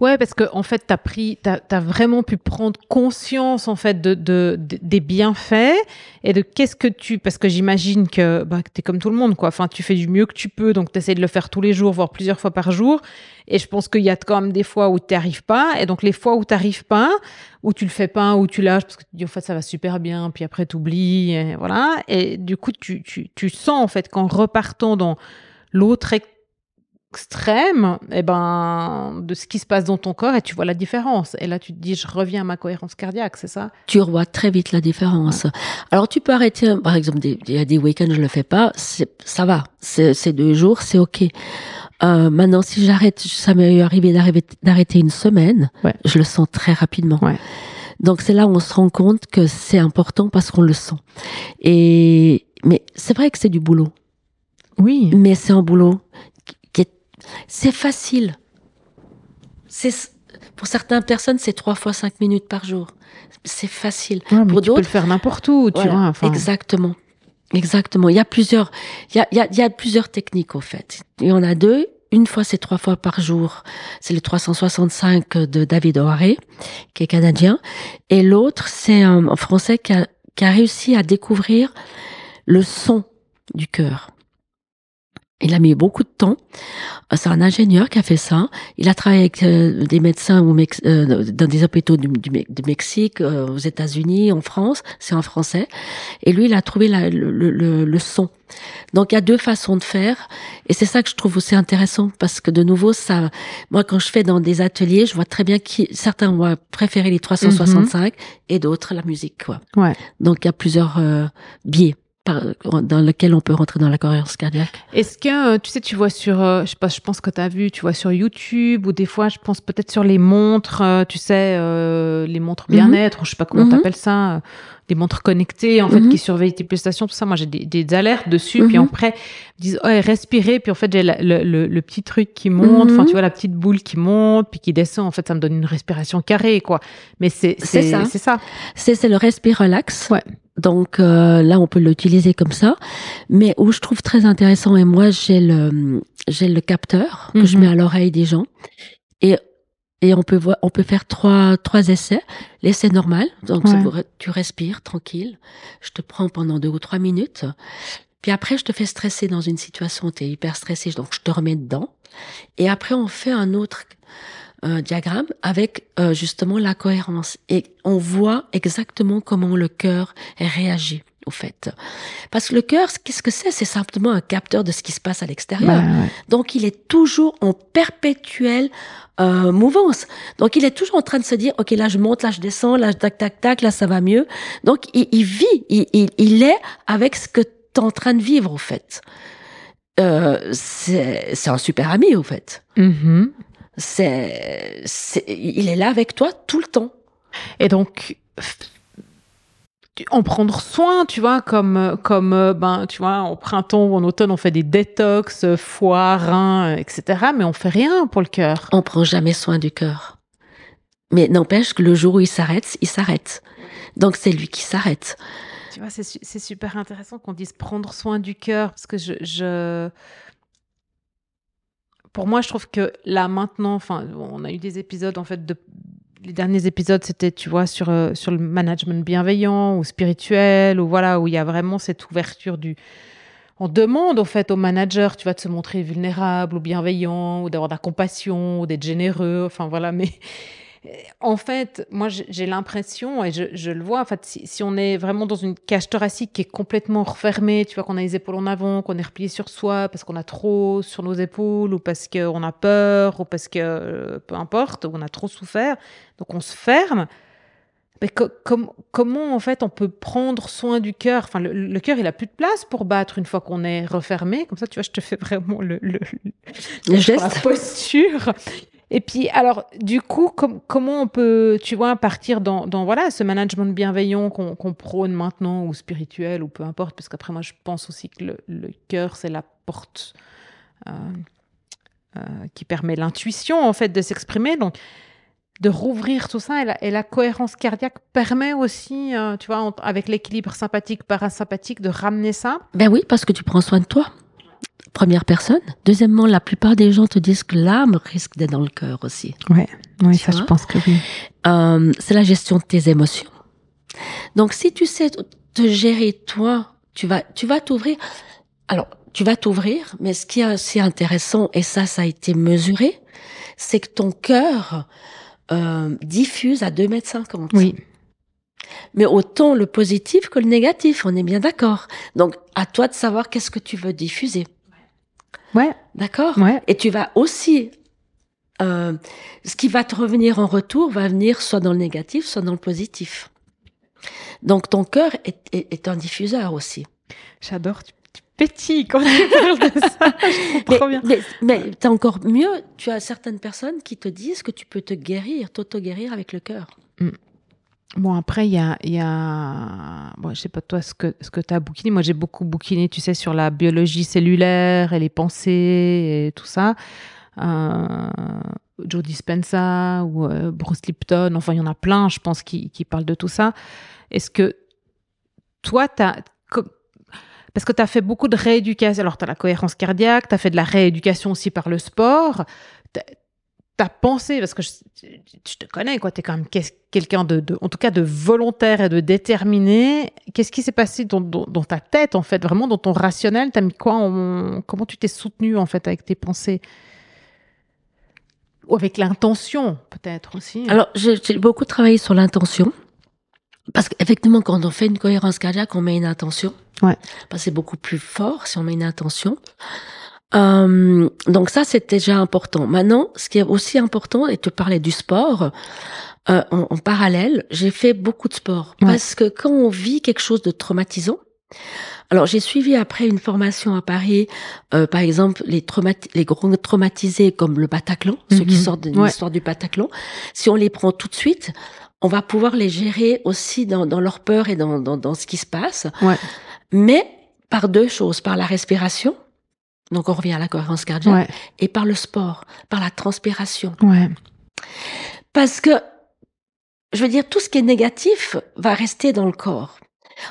Ouais, parce que en fait, t'as pris, t'as as vraiment pu prendre conscience en fait de, de, de- des bienfaits et de qu'est-ce que tu, parce que j'imagine que bah, t'es comme tout le monde quoi. Enfin, tu fais du mieux que tu peux, donc t'essaies de le faire tous les jours, voire plusieurs fois par jour. Et je pense qu'il y a quand même des fois où t'arrives pas, et donc les fois où t'arrives pas, où tu le fais pas, où tu lâches parce que tu dis en fait ça va super bien, puis après t'oublies, voilà. Et du coup, tu, tu, tu sens en fait qu'en repartant dans l'autre extrême eh ben, de ce qui se passe dans ton corps et tu vois la différence. Et là, tu te dis, je reviens à ma cohérence cardiaque, c'est ça? Tu vois très vite la différence. Alors tu peux arrêter, par exemple, des- il y a des week-ends je le fais pas, ça va, c'est deux jours, c'est ok. Euh, maintenant, si j'arrête, ça m'est arrivé d'arrêter une semaine, Ouais. je le sens très rapidement. Ouais. Donc c'est là où on se rend compte que c'est important parce qu'on le sent. Et mais c'est vrai que c'est du boulot, Oui. mais c'est un boulot c'est facile. C'est pour certaines personnes, c'est trois fois cinq minutes par jour. C'est facile. Ouais, Pour tu peux le d'autres, faire n'importe où, tu Voilà, vois. Enfin, Exactement. Exactement. Il y a plusieurs, il y a, il y a, il y a plusieurs techniques, au fait. Il y en a deux. Une fois, c'est trois fois par jour. C'est le 365 de David O'Hare, qui est canadien. Et l'autre, c'est un, un Français qui a, qui a réussi à découvrir le son du cœur. Il a mis beaucoup de temps. Euh, C'est un ingénieur qui a fait ça. Il a travaillé avec euh, des médecins au Mex- euh, dans des hôpitaux du, du, Me- du Mexique, euh, aux États-Unis, en France. C'est en français. Et lui, il a trouvé la- le, le- le- son. Donc, il y a deux façons de faire. Et c'est ça que je trouve aussi intéressant parce que de nouveau, ça, moi, quand je fais dans des ateliers, je vois très bien qui, certains vont préférer les 365 et d'autres la musique, quoi. Ouais. Donc, il y a plusieurs euh, biais par, dans lesquels on peut rentrer dans la cohérence cardiaque. Est-ce que, euh, tu sais, tu vois sur, euh, je sais pas, je pense que tu as vu, tu vois sur YouTube, ou des fois, je pense peut-être sur les montres, euh, tu sais, euh, les montres Mhm. bien-être, ou je sais pas comment Mhm. t'appelles ça, euh, des montres connectées, en fait, Mhm. qui surveillent tes pulsations, tout ça. Moi, j'ai des, des alertes dessus, puis Mhm. après, ils disent, oh, respirez, puis en fait, j'ai le, le, le petit truc qui monte, enfin, tu vois, la petite boule qui monte, puis qui descend. En fait, ça me donne une respiration carrée, quoi. Mais c'est, ça. c'est ça. C'est c'est le respire relax. Ouais. Donc euh, là, on peut l'utiliser comme ça. Mais où je trouve très intéressant, et moi j'ai le j'ai le capteur que je Mhm. mets à l'oreille des gens, et et on peut voir, on peut faire trois trois essais. L'essai normal, donc c'est Ouais. pour- tu respires tranquille. Je te prends pendant deux ou trois minutes. Puis après, je te fais stresser dans une situation où tu es hyper stressé, donc je te remets dedans. Et après, on fait un autre euh, diagramme avec euh, justement la cohérence. Et on voit exactement comment le cœur réagit, au fait. Parce que le cœur, qu'est-ce que c'est? C'est simplement un capteur de ce qui se passe à l'extérieur. Bah, ouais. Donc, il est toujours en perpétuelle euh, mouvance. Donc, il est toujours en train de se dire, OK, là, je monte, là, je descends, là, je tac, tac, tac, là, ça va mieux. Donc, il, il vit, il, il, il est avec ce que tu es en train de vivre, au fait. Euh, c'est un super ami, au fait. Mhm. C'est, c'est, il est là avec toi tout le temps. Et donc, en prendre soin, tu vois, comme, comme euh, ben, tu vois, en printemps ou en automne, on fait des détox, euh, foie, rein, euh, etc. Mais on fait rien pour le cœur. On prend jamais soin du cœur. Mais n'empêche que le jour où il s'arrête, il s'arrête. Donc c'est lui qui s'arrête. Tu vois, c'est su- c'est super intéressant qu'on dise prendre soin du cœur, parce que je, je- Pour moi, je trouve que là, maintenant, enfin, on a eu des épisodes, en fait, de... Les derniers épisodes, c'était, tu vois, sur, euh, sur le management bienveillant ou spirituel, ou voilà, où il y a vraiment cette ouverture du... On demande, au fait, au manager, tu vas de se montrer vulnérable ou bienveillant, ou d'avoir de la compassion, ou d'être généreux, enfin, voilà, mais... En fait, moi, j'ai l'impression, et je, je le vois, en fait, si, si on est vraiment dans une cage thoracique qui est complètement refermée, tu vois, qu'on a les épaules en avant, qu'on est replié sur soi parce qu'on a trop sur nos épaules, ou parce qu'on a peur, ou parce que, euh, peu importe, on a trop souffert, donc on se ferme. Mais co- com- comment, en fait, on peut prendre soin du cœur? Enfin, le, le cœur, il a plus de place pour battre une fois qu'on est refermé. Comme ça, tu vois, je te fais vraiment le, le, Le sur la geste. posture. Et puis, alors, du coup, comment on peut, tu vois, partir dans, voilà, ce management bienveillant qu'on prône maintenant, ou spirituel, ou peu importe, parce qu'après, moi, je pense aussi que le, cœur, c'est la porte euh, euh, qui permet l'intuition, en fait, de s'exprimer. Donc, de rouvrir tout ça, et la, et la cohérence cardiaque permet aussi, euh, tu vois, avec l'équilibre sympathique-parasympathique, de ramener ça. Ben oui, parce que tu prends soin de toi première personne. Deuxièmement, la plupart des gens te disent que l'âme risque d'être dans le cœur aussi. Ouais, oui, ça je pense que oui. Euh, c'est la gestion de tes émotions. Donc si tu sais te gérer toi, tu vas tu vas t'ouvrir. Alors tu vas t'ouvrir, mais ce qui est assez intéressant et ça ça a été mesuré, c'est que ton cœur euh, diffuse à 2 mètres 50. Oui. Mais autant le positif que le négatif, on est bien d'accord. Donc, à toi de savoir qu'est-ce que tu veux diffuser. Ouais. D'accord Ouais. Et tu vas aussi... Euh, ce qui va te revenir en retour va venir soit dans le négatif, soit dans le positif. Donc ton cœur est, est, est un diffuseur aussi. J'adore, tu, tu pétilles quand tu parles de ça. [LAUGHS] Je comprends mais, bien. Mais, mais t'as encore mieux, tu as certaines personnes qui te disent que tu peux te guérir, t'auto-guérir avec le cœur. Mm. Bon, après, il y a, y a... Bon, je sais pas toi ce que, ce que tu as bouquiné. Moi, j'ai beaucoup bouquiné, tu sais, sur la biologie cellulaire et les pensées et tout ça. Euh, Joe ou euh, Bruce Lipton, enfin, il y en a plein, je pense, qui, qui parlent de tout ça. Est-ce que toi, tu as... Parce que tu as fait beaucoup de rééducation. Alors, tu as la cohérence cardiaque, tu as fait de la rééducation aussi par le sport t'as pensé, parce que je, je, te connais, quoi, t'es quand même quelqu'un de, de, en tout cas, de volontaire et de déterminé. Qu'est-ce qui s'est passé dans, dans, dans, ta tête, en fait, vraiment dans ton rationnel? T'as mis quoi en, Comment tu t'es soutenu, en fait, avec tes pensées? Ou avec l'intention, peut-être aussi Alors, j'ai beaucoup travaillé sur l'intention. Parce qu'effectivement, quand on fait une cohérence cardiaque, on met une intention. Ouais. Parce que c'est beaucoup plus fort si on met une intention. Euh, donc ça, c'est déjà important. Maintenant, ce qui est aussi important, et tu parlais du sport, euh, en, en, parallèle, j'ai fait beaucoup de sport. Ouais. Parce que quand on vit quelque chose de traumatisant, alors j'ai suivi après une formation à Paris, euh, par exemple les, traumati les gros traumatisés comme le Bataclan, Mhm. ceux qui sortent de Ouais. l'histoire du Bataclan, si on les prend tout de suite, on va pouvoir les gérer aussi dans, dans leur peur et dans, dans, dans ce qui se passe. Ouais. Mais par deux choses, par la respiration, donc on revient à la cohérence cardiaque, Ouais. et par le sport, par la transpiration. Ouais. Parce que, je veux dire, tout ce qui est négatif va rester dans le corps.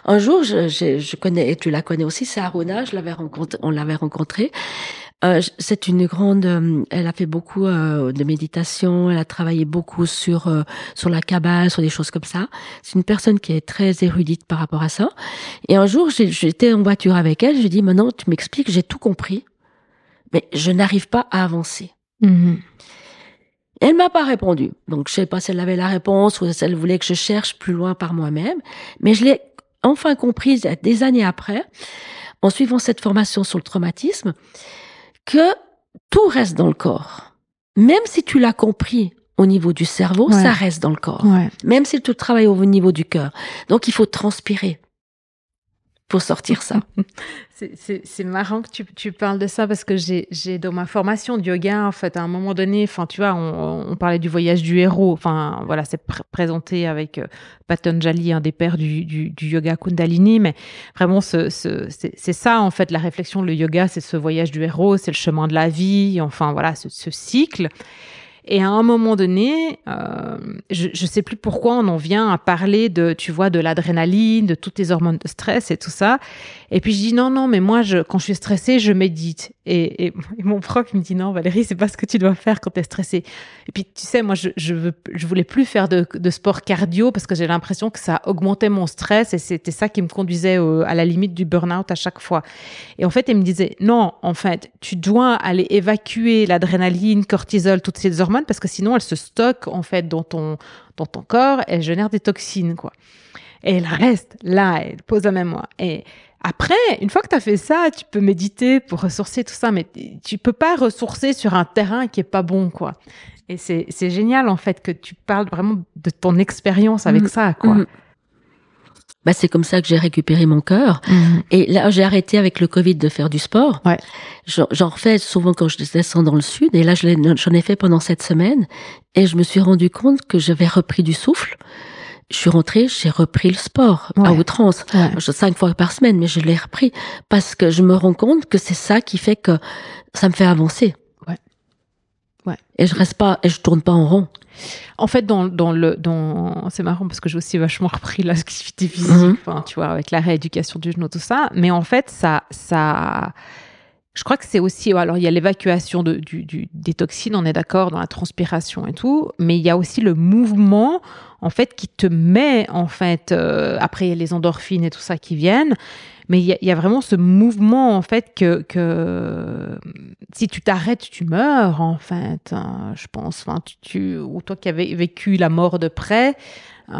Un jour, je, je, je connais, et tu la connais aussi, c'est Aruna, je l'avais rencontré, on l'avait rencontrée. Euh, c'est une grande, euh, elle a fait beaucoup euh, de méditation, elle a travaillé beaucoup sur sur la cabale, sur des choses comme ça. C'est une personne qui est très érudite par rapport à ça. Et un jour, j'étais en voiture avec elle, je lui ai dit maintenant, tu m'expliques, j'ai tout compris, mais je n'arrive pas à avancer. Mhm. Elle m'a pas répondu. Donc, je sais pas si elle avait la réponse ou si elle voulait que je cherche plus loin par moi-même. Mais je l'ai enfin comprise des années après, en suivant cette formation sur le traumatisme, que tout reste dans le corps. Même si tu l'as compris au niveau du cerveau, Ouais. ça reste dans le corps. Ouais. Même si tu travailles au niveau du cœur. Donc, il faut transpirer pour sortir ça. [LAUGHS] C'est- marrant que tu, parles de ça parce que j'ai dans ma formation de yoga, en fait, à un moment donné, enfin, tu vois, on, parlait du voyage du héros. Enfin, voilà, c'est pr- présenté avec euh, Patanjali, un des pères du, yoga Kundalini, mais vraiment, ce, ce, c'est ça, en fait, la réflexion. Le yoga, c'est ce voyage du héros, c'est le chemin de la vie, enfin, voilà, ce cycle. Et à un moment donné, euh, je ne sais plus pourquoi on en vient à parler de, tu vois, de l'adrénaline, de toutes les hormones de stress et tout ça. Et puis je dis non, non, mais moi, je, quand je suis stressée, je médite. Et, et, [LAUGHS] et mon prof me dit non, Valérie, c'est pas ce que tu dois faire quand tu es stressée. Et puis tu sais, moi, je, je, veux, je voulais plus faire de, de sport cardio parce que j'ai l'impression que ça augmentait mon stress et c'était ça qui me conduisait à la limite du burn-out à chaque fois. Et en fait, il me disait non, en fait, tu dois aller évacuer l'adrénaline, cortisol, toutes ces hormones parce que sinon elles se stockent en fait dans ton dans ton corps, elles génèrent des toxines quoi. Et elle reste là, elle pose la mémoire. Et après, une fois que tu as fait ça, tu peux méditer pour ressourcer tout ça, mais tu peux pas ressourcer sur un terrain qui est pas bon, quoi. Et c'est génial, en fait, que tu parles vraiment de ton expérience avec Mhm. ça, quoi. Mhm. Bah, c'est comme ça que j'ai récupéré mon cœur. Et là, j'ai arrêté avec le Covid de faire du sport. Ouais. J'en refais souvent quand je descends dans le sud. Et là, j'en ai fait pendant cette semaine. Et je me suis rendu compte que j'avais repris du souffle. Je suis rentrée, j'ai repris le sport à Ouais. outrance. Ouais. Je cinq fois par semaine, mais je l'ai repris parce que je me rends compte que c'est ça qui fait que ça me fait avancer. Ouais. Ouais. Et je reste pas, et je tourne pas en rond. En fait, dans, dans le, dans, c'est marrant parce que j'ai aussi vachement repris l'activité [LAUGHS] physique, Mhm. tu vois, avec la rééducation du genou, tout ça. Mais en fait, ça, ça, je crois que c'est aussi, alors il y a l'évacuation de, du, du- des toxines, on est d'accord, dans la transpiration et tout, mais il y a aussi le mouvement, en fait, qui te met, en fait, euh, après les endorphines et tout ça qui viennent, mais il y a, il y a vraiment ce mouvement, en fait, que, que si tu t'arrêtes, tu meurs, en fait, hein, je pense. Enfin, tu, ou toi qui avais vécu la mort de près, euh,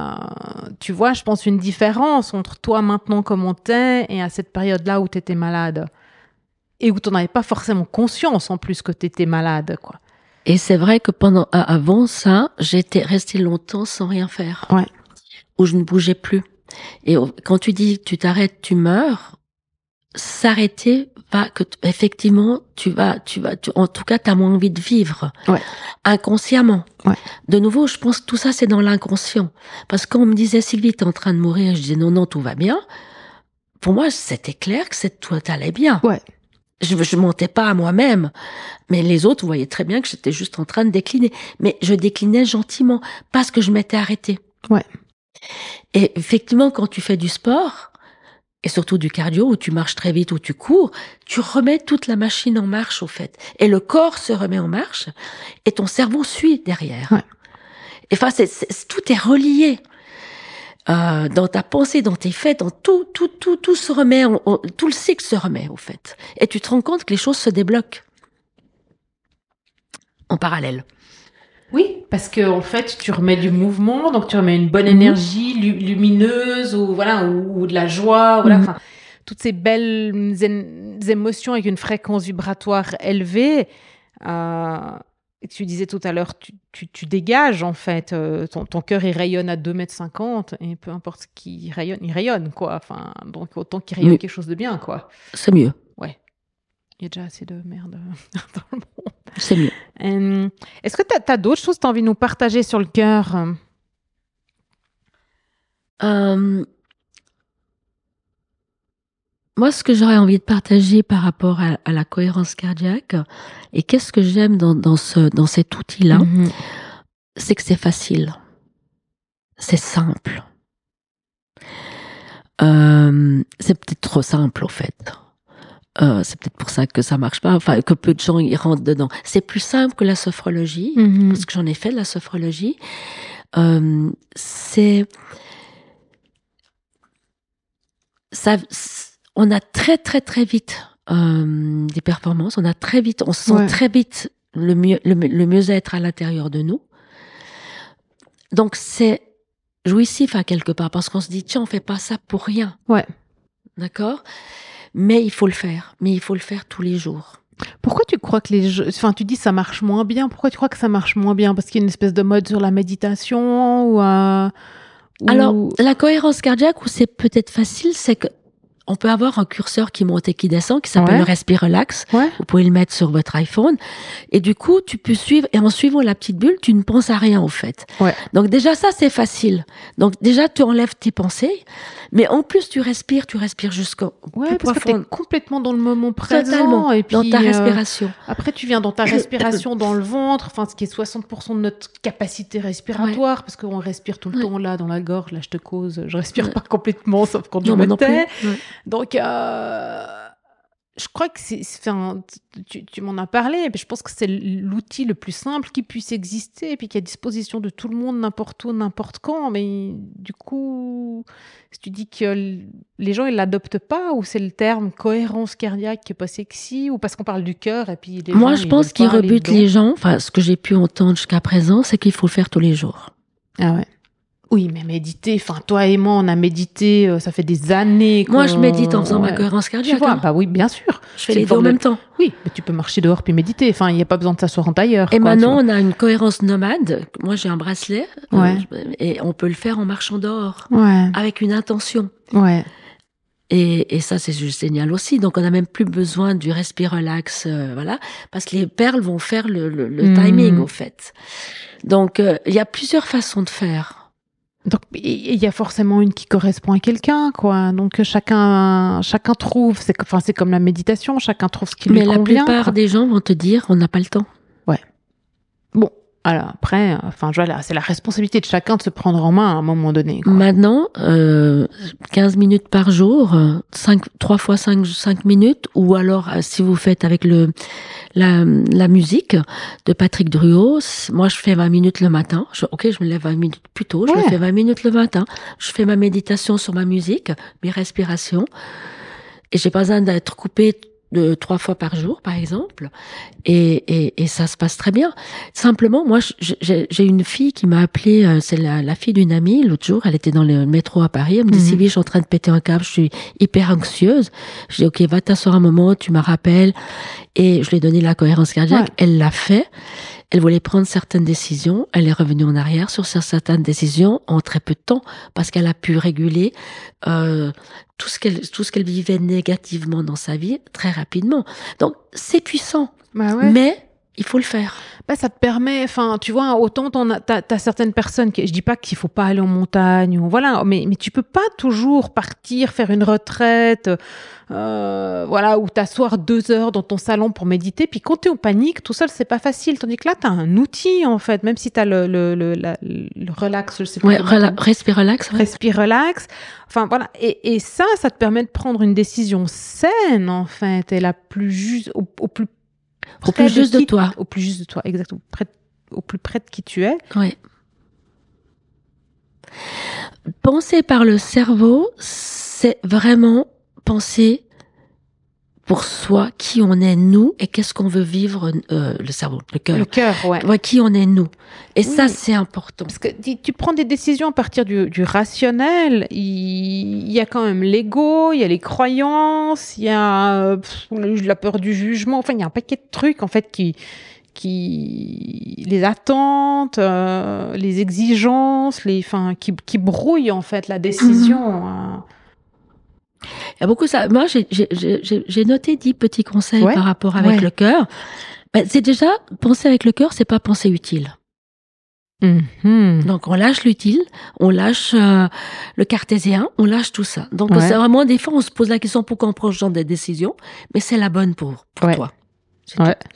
tu vois, je pense, une différence entre toi maintenant comment t'es et à cette période-là où tu étais malade. Et où tu n'avais pas forcément conscience en plus que tu étais malade, quoi. Et c'est vrai que pendant, a- avant ça, j'étais restée longtemps sans rien faire. Ouais. Où je ne bougeais plus. Et quand tu dis tu t'arrêtes, tu meurs, s'arrêter va que effectivement tu vas, tu vas, tu- en tout cas t'as moins envie de vivre. Ouais. Inconsciemment. Ouais. De nouveau, je pense que tout ça c'est dans l'inconscient. Parce qu'on me disait Sylvie, t'es en train de mourir, je disais non non tout va bien. Pour moi, c'était clair que c'est tout allait bien. Ouais. Je, je mentais pas à moi-même, mais les autres voyaient très bien que j'étais juste en train de décliner. Mais je déclinais gentiment parce que je m'étais arrêtée. Ouais. Et effectivement, quand tu fais du sport, et surtout du cardio, où tu marches très vite, où tu cours, tu remets toute la machine en marche, au fait. Et le corps se remet en marche, et ton cerveau suit derrière. Ouais. Et enfin, c'est- tout est relié. Euh, dans ta pensée, dans tes faits, dans tout, tout, tout, tout se remet, tout le cycle se remet, au fait. Et tu te rends compte que les choses se débloquent. En parallèle. Oui, parce que en fait, tu remets du mouvement, donc tu remets une bonne Mhm. énergie lu- lumineuse ou voilà ou, ou de la joie, voilà, Mhm. toutes ces belles émotions avec une fréquence vibratoire élevée. Euh, tu disais tout à l'heure, tu, tu, tu dégages en fait, euh, ton, ton cœur il rayonne à 2 mètres 50 et peu importe ce qui rayonne, il rayonne quoi. Enfin, donc autant qu'il rayonne Oui. quelque chose de bien quoi. C'est mieux. Il y a déjà assez de merde [LAUGHS] dans le monde. C'est mieux. Euh, Est-ce que tu as, d'autres choses que tu as envie de nous partager sur le cœur? Euh, moi, ce que j'aurais envie de partager par rapport à, à la cohérence cardiaque, et qu'est-ce que j'aime dans, dans, ce, dans cet outil-là, Mhm. c'est que c'est facile. C'est simple. Euh, c'est peut-être trop simple, au fait. Euh, c'est peut-être pour ça que ça marche pas, enfin, que peu de gens y rentrent dedans. C'est plus simple que la sophrologie Mhm. parce que j'en ai fait de la sophrologie, euh, c'est ça, on a très très très vite euh, des performances, on a très vite, on sent Ouais. très vite le mieux le, le mieux-être à l'intérieur de nous. Donc c'est jouissif à quelque part parce qu'on se dit tiens on fait pas ça pour rien. Ouais. D'accord? Mais il faut le faire. Mais il faut le faire tous les jours. Pourquoi tu crois que les jeux... Enfin, tu dis ça marche moins bien. Pourquoi tu crois que ça marche moins bien? Parce qu'il y a une espèce de mode sur la méditation ou... euh, ou- Alors, la cohérence cardiaque, où c'est peut-être facile, c'est que on peut avoir un curseur qui monte et qui descend, qui s'appelle Ouais. le Respire Relax. Ouais. Vous pouvez le mettre sur votre iPhone. Et du coup, tu peux suivre, et en suivant la petite bulle, tu ne penses à rien, au fait. Ouais. Donc, déjà, ça, c'est facile. Donc, déjà, tu enlèves tes pensées. Mais en plus, tu respires, tu respires jusqu'au Ouais, parce que t'es complètement dans le moment présent. Totalement. Et puis, dans ta euh, respiration. après, tu viens dans ta [COUGHS] respiration dans le ventre, enfin, ce qui est 60% de notre capacité respiratoire, parce qu'on respire tout le temps là, dans la gorge. Là, je te cause. Je respire pas complètement, sauf quand je Non, me non plus. tais. Donc, euh, je crois que c'est, enfin, tu, tu m'en as parlé, mais je pense que c'est l'outil le plus simple qui puisse exister, et puis qui est à disposition de tout le monde, n'importe où, n'importe quand. Mais du coup, si tu dis que les gens ils l'adoptent pas, ou c'est le terme cohérence cardiaque qui est pas sexy, ou parce qu'on parle du cœur, et puis les Moi, gens, je pense veulent qu'il pas aller rebute dedans. les gens, enfin, ce que j'ai pu entendre jusqu'à présent, c'est qu'il faut le faire tous les jours. Ah ouais. Oui, mais méditer, enfin, toi et moi, on a médité, euh, ça fait des années. Moi, je médite en faisant ma cohérence Tu cardiaque. vois, hein. bah oui, bien sûr. je fais les deux en de- même temps. Oui, mais tu peux marcher dehors puis méditer. Enfin, il n'y a pas besoin de s'asseoir en tailleur. Et quoi, maintenant, tu on a une cohérence nomade. Moi, j'ai un bracelet. euh, Ouais. et on peut le faire en marchant dehors. Ouais, avec une intention. ouais. Et, et ça, c'est juste génial aussi. Donc, on n'a même plus besoin du respire relax, euh, voilà, parce que les perles vont faire le, le, le Mhm. timing, au fait. Donc, euh, il y a plusieurs façons de faire. Donc, il y a forcément une qui correspond à quelqu'un, quoi. Donc, chacun, chacun trouve. C'est, enfin, c'est comme la méditation. Chacun trouve ce qui Mais lui la convient. plupart quoi. des gens vont te dire, on n'a pas le temps. Bon, alors après, euh, enfin, voilà, c'est la responsabilité de chacun de se prendre en main à un moment donné. Quoi. Maintenant, euh, 15 minutes par jour, euh, cinq, trois fois 5, cinq minutes, ou alors euh, si vous faites avec le la, la musique de Patrick Druot, moi je fais 20 minutes le matin. Je, ok, je me lève 20 minutes plus tôt, je Ouais. fais 20 minutes le matin. Je fais ma méditation sur ma musique, mes respirations, et j'ai pas besoin d'être coupé de trois fois par jour, par exemple, et, et, et ça se passe très bien. Simplement, moi, j'ai une fille qui m'a appelée, euh, c'est la, la fille d'une amie, l'autre jour, elle était dans le métro à Paris, elle me dit, Mhm. Sylvie, je suis en train de péter un câble, je suis hyper anxieuse. Je dis, ok, va t'asseoir un moment, tu me rappelles, et je lui ai donné la cohérence cardiaque, Ouais. elle l'a fait, elle voulait prendre certaines décisions, elle est revenue en arrière sur certaines décisions en très peu de temps, parce qu'elle a pu réguler euh, tout ce qu'elle tout ce qu'elle vivait négativement dans sa vie très rapidement. Donc c'est puissant, Bah ouais. mais il faut le faire. Bah, ça te permet, enfin, tu vois, autant t'en as, t'as, t'as certaines personnes qui, je dis pas qu'il faut pas aller en montagne ou voilà, mais, mais tu peux pas toujours partir faire une retraite, euh, voilà, ou t'asseoir deux heures dans ton salon pour méditer, puis quand t'es en panique, tout seul, c'est pas facile. Tandis que là, t'as un outil, en fait, même si t'as le, le, le, la- le relax, je sais pas. Ouais, rela- respire relax. ouais. Respire relax. Enfin, voilà. Et, et ça, ça te permet de prendre une décision saine, en fait, et la plus juste, au, au plus Au plus juste de qui- toi. Au plus juste de toi, exactement. Près, au plus près de qui tu es. Ouais. Penser par le cerveau, c'est vraiment penser pour soi qui on est nous et qu'est-ce qu'on veut vivre euh, le cerveau, le cœur. Le cœur, ouais. Ouais, qui on est nous. Et ça, c'est important. Parce que tu prends des décisions à partir du, du rationnel. Il y a quand même l'ego, il y a les croyances, il y a pff, la peur du jugement. Enfin, il y a un paquet de trucs en fait qui, qui les attentes, euh, les exigences, les, enfin, qui, qui brouillent en fait la décision. hein. Il y a beaucoup ça. Moi, j'ai- noté dix petits conseils Ouais. par rapport avec Ouais. le cœur. Ben, c'est déjà penser avec le cœur, c'est pas penser utile. Mhm. Donc on lâche l'utile, on lâche euh, le cartésien, on lâche tout ça. Donc Ouais. c'est vraiment des fois on se pose la question pourquoi on prend ce genre de décision, mais c'est la bonne pour, pour Ouais. toi. C'est Ouais. tout.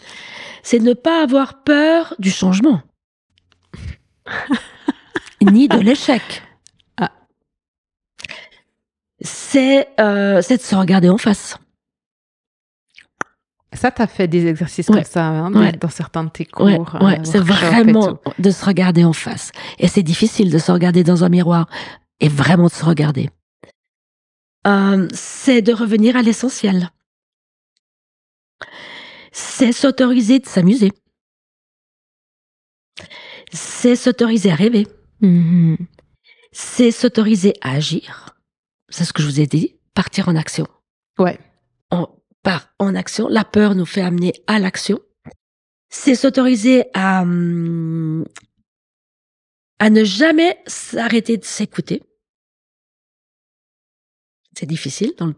C'est ne pas avoir peur du changement, [LAUGHS] ni de l'échec. C'est euh, c'est de se regarder en face. Ça, t'as fait des exercices Ouais. comme ça hein, Ouais. dans certains de tes cours. Ouais, euh, ouais, c'est vraiment de se regarder en face. Et c'est difficile de se regarder dans un miroir et vraiment de se regarder. Euh, c'est de revenir à l'essentiel. C'est s'autoriser de s'amuser. C'est s'autoriser à rêver. Mhm. C'est s'autoriser à agir. C'est ce que je vous ai dit. Partir en action. Ouais. On part en action. La peur nous fait amener à l'action. C'est s'autoriser à, hum, à ne jamais s'arrêter de s'écouter. C'est difficile dans le,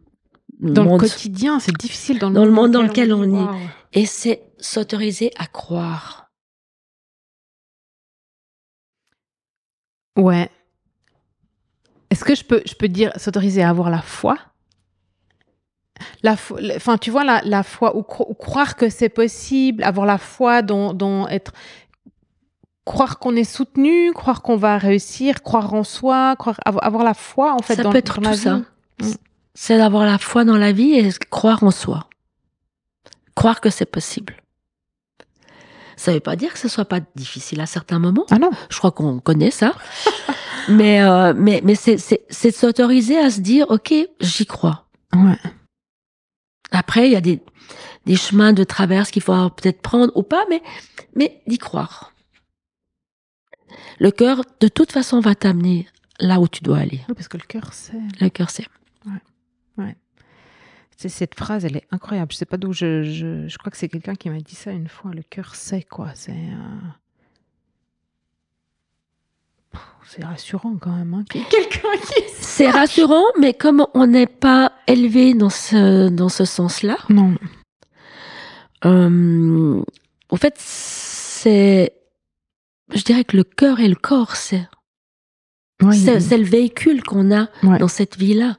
Dans monde. le quotidien, c'est difficile dans le, Dans le monde dans lequel on est. Et c'est s'autoriser à croire. Ouais. Est-ce que je peux, je peux dire s'autoriser à avoir la foi? La enfin, tu vois, la, la foi, ou, cro- ou croire que c'est possible, avoir la foi dans, dans être, croire qu'on est soutenu, croire qu'on va réussir, croire en soi, croire, avoir, avoir la foi, en fait, ça dans, peut être dans tout ça. Mm. C'est d'avoir la foi dans la vie et croire en soi. Croire que c'est possible. Ça veut pas dire que ce soit pas difficile à certains moments. Ah non. Je crois qu'on connaît ça. [LAUGHS] mais euh, mais mais c'est c'est c'est de s'autoriser à se dire ok j'y crois. Ouais. Après il y a des des chemins de traverse qu'il faut peut-être prendre ou pas mais mais d'y croire. Le cœur, de toute façon, va t'amener là où tu dois aller. Oui, parce que le cœur sait. Le cœur, c'est. C'est- Cette phrase, elle est incroyable. Je sais pas d'où je, je. Je crois que c'est quelqu'un qui m'a dit ça une fois. Le cœur sait quoi. C'est. euh, C'est rassurant quand même. Hein, quelqu'un qui. C'est rassurant, mais comme on n'est pas élevé dans ce, dans ce sens-là, Non. euh, en fait, c'est, je dirais que le cœur et le corps, c'est, c'est, le véhicule qu'on a Ouais. dans cette vie-là.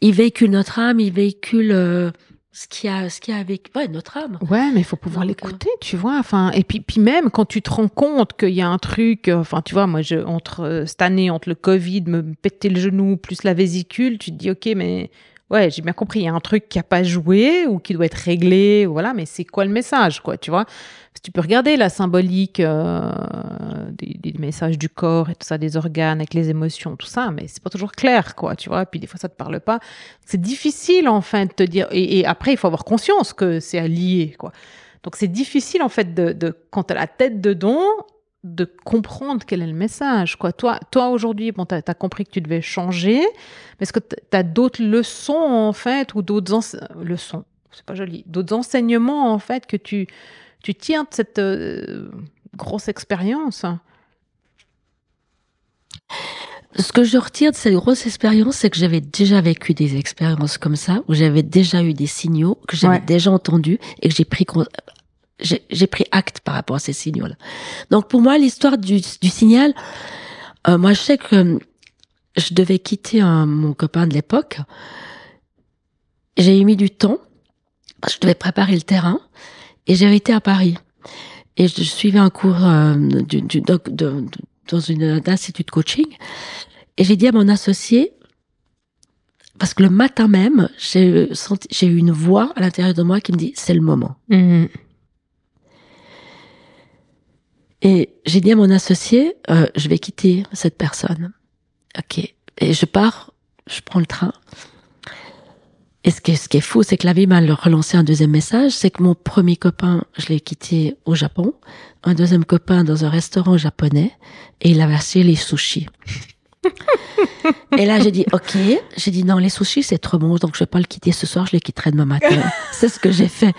Il véhicule notre âme, il véhicule euh, ce qu'il y a, ce qu'il y a avec, ouais, notre âme. Ouais, mais il faut pouvoir l'écouter, tu vois. Enfin, et puis, puis même quand tu te rends compte qu'il y a un truc, euh, enfin, tu vois, moi, je, entre euh, cette année, entre le Covid, me péter le genou, plus la vésicule, tu te dis, ok, mais ouais, j'ai bien compris, il y a un truc qui a pas joué ou qui doit être réglé, voilà, mais c'est quoi le message, quoi, tu vois? Parce que tu peux regarder la symbolique euh, des, des messages du corps et tout ça, des organes avec les émotions, tout ça, mais c'est pas toujours clair, quoi, tu vois? Et puis des fois, ça te parle pas. C'est difficile, en fait, de te dire. Et, après, il faut avoir conscience que c'est allié, quoi. Donc c'est difficile en fait de, de quand tu as la tête dedans de comprendre quel est le message quoi. Toi toi aujourd'hui bon tu as, compris que tu devais changer mais est-ce que tu as d'autres leçons en fait ou d'autres leçons c'est pas joli d'autres enseignements en fait que tu tu tiens de cette euh, grosse expérience? Ce que je retire de cette grosse expérience, c'est que j'avais déjà vécu des expériences comme ça, où j'avais déjà eu des signaux que j'avais Ouais. déjà entendus et que j'ai pris j'ai pris acte par rapport à ces signaux-là. Donc pour moi, l'histoire du, du signal, euh, moi je sais que euh, je devais quitter un- mon copain de l'époque. J'ai mis du temps. Je devais préparer le terrain et j'ai été à Paris. Et je suivais un cours euh, du, du de- de- dans une un institut de coaching. Et j'ai dit à mon associé, parce que le matin même, j'ai j'ai eu une voix à l'intérieur de moi qui me dit, c'est le moment. Et j'ai dit à mon associé, euh, je vais quitter cette personne. Ok. Et je pars, je prends le train. Et ce qui est, ce qui est fou, c'est que la vie m'a relancé un deuxième message, c'est que mon premier copain, je l'ai quitté au Japon, un deuxième copain dans un restaurant japonais, et il avait acheté les sushis. [LAUGHS] et là, j'ai dit, ok, j'ai dit non, les sushis, c'est trop bon, donc je vais pas le quitter ce soir, je les quitterai demain matin. [LAUGHS] c'est ce que j'ai fait.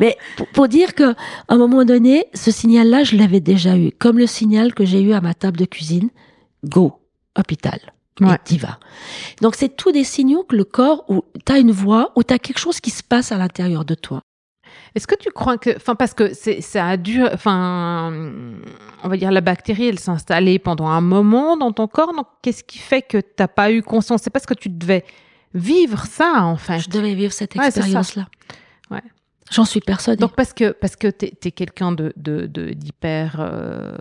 Mais pour, pour dire que, à un moment donné, ce signal-là, je l'avais déjà eu, comme le signal que j'ai eu à ma table de cuisine, go, hôpital. Ouais. Et t'y vas. Donc c'est tous des signaux que le corps, où t'as une voix, où t'as quelque chose qui se passe à l'intérieur de toi. Est-ce que tu crois que, enfin, parce que c'est, ça a dû, enfin, on va dire la bactérie, elle s'est installée pendant un moment dans ton corps. Donc, qu'est-ce qui fait que t'as pas eu conscience? C'est parce que tu devais vivre ça, en fait. Je devais vivre cette Ouais, expérience-là. Ouais. J'en suis persuadée. Donc, parce que, parce que t'es, t'es quelqu'un de, de, de- d'hyper, euh,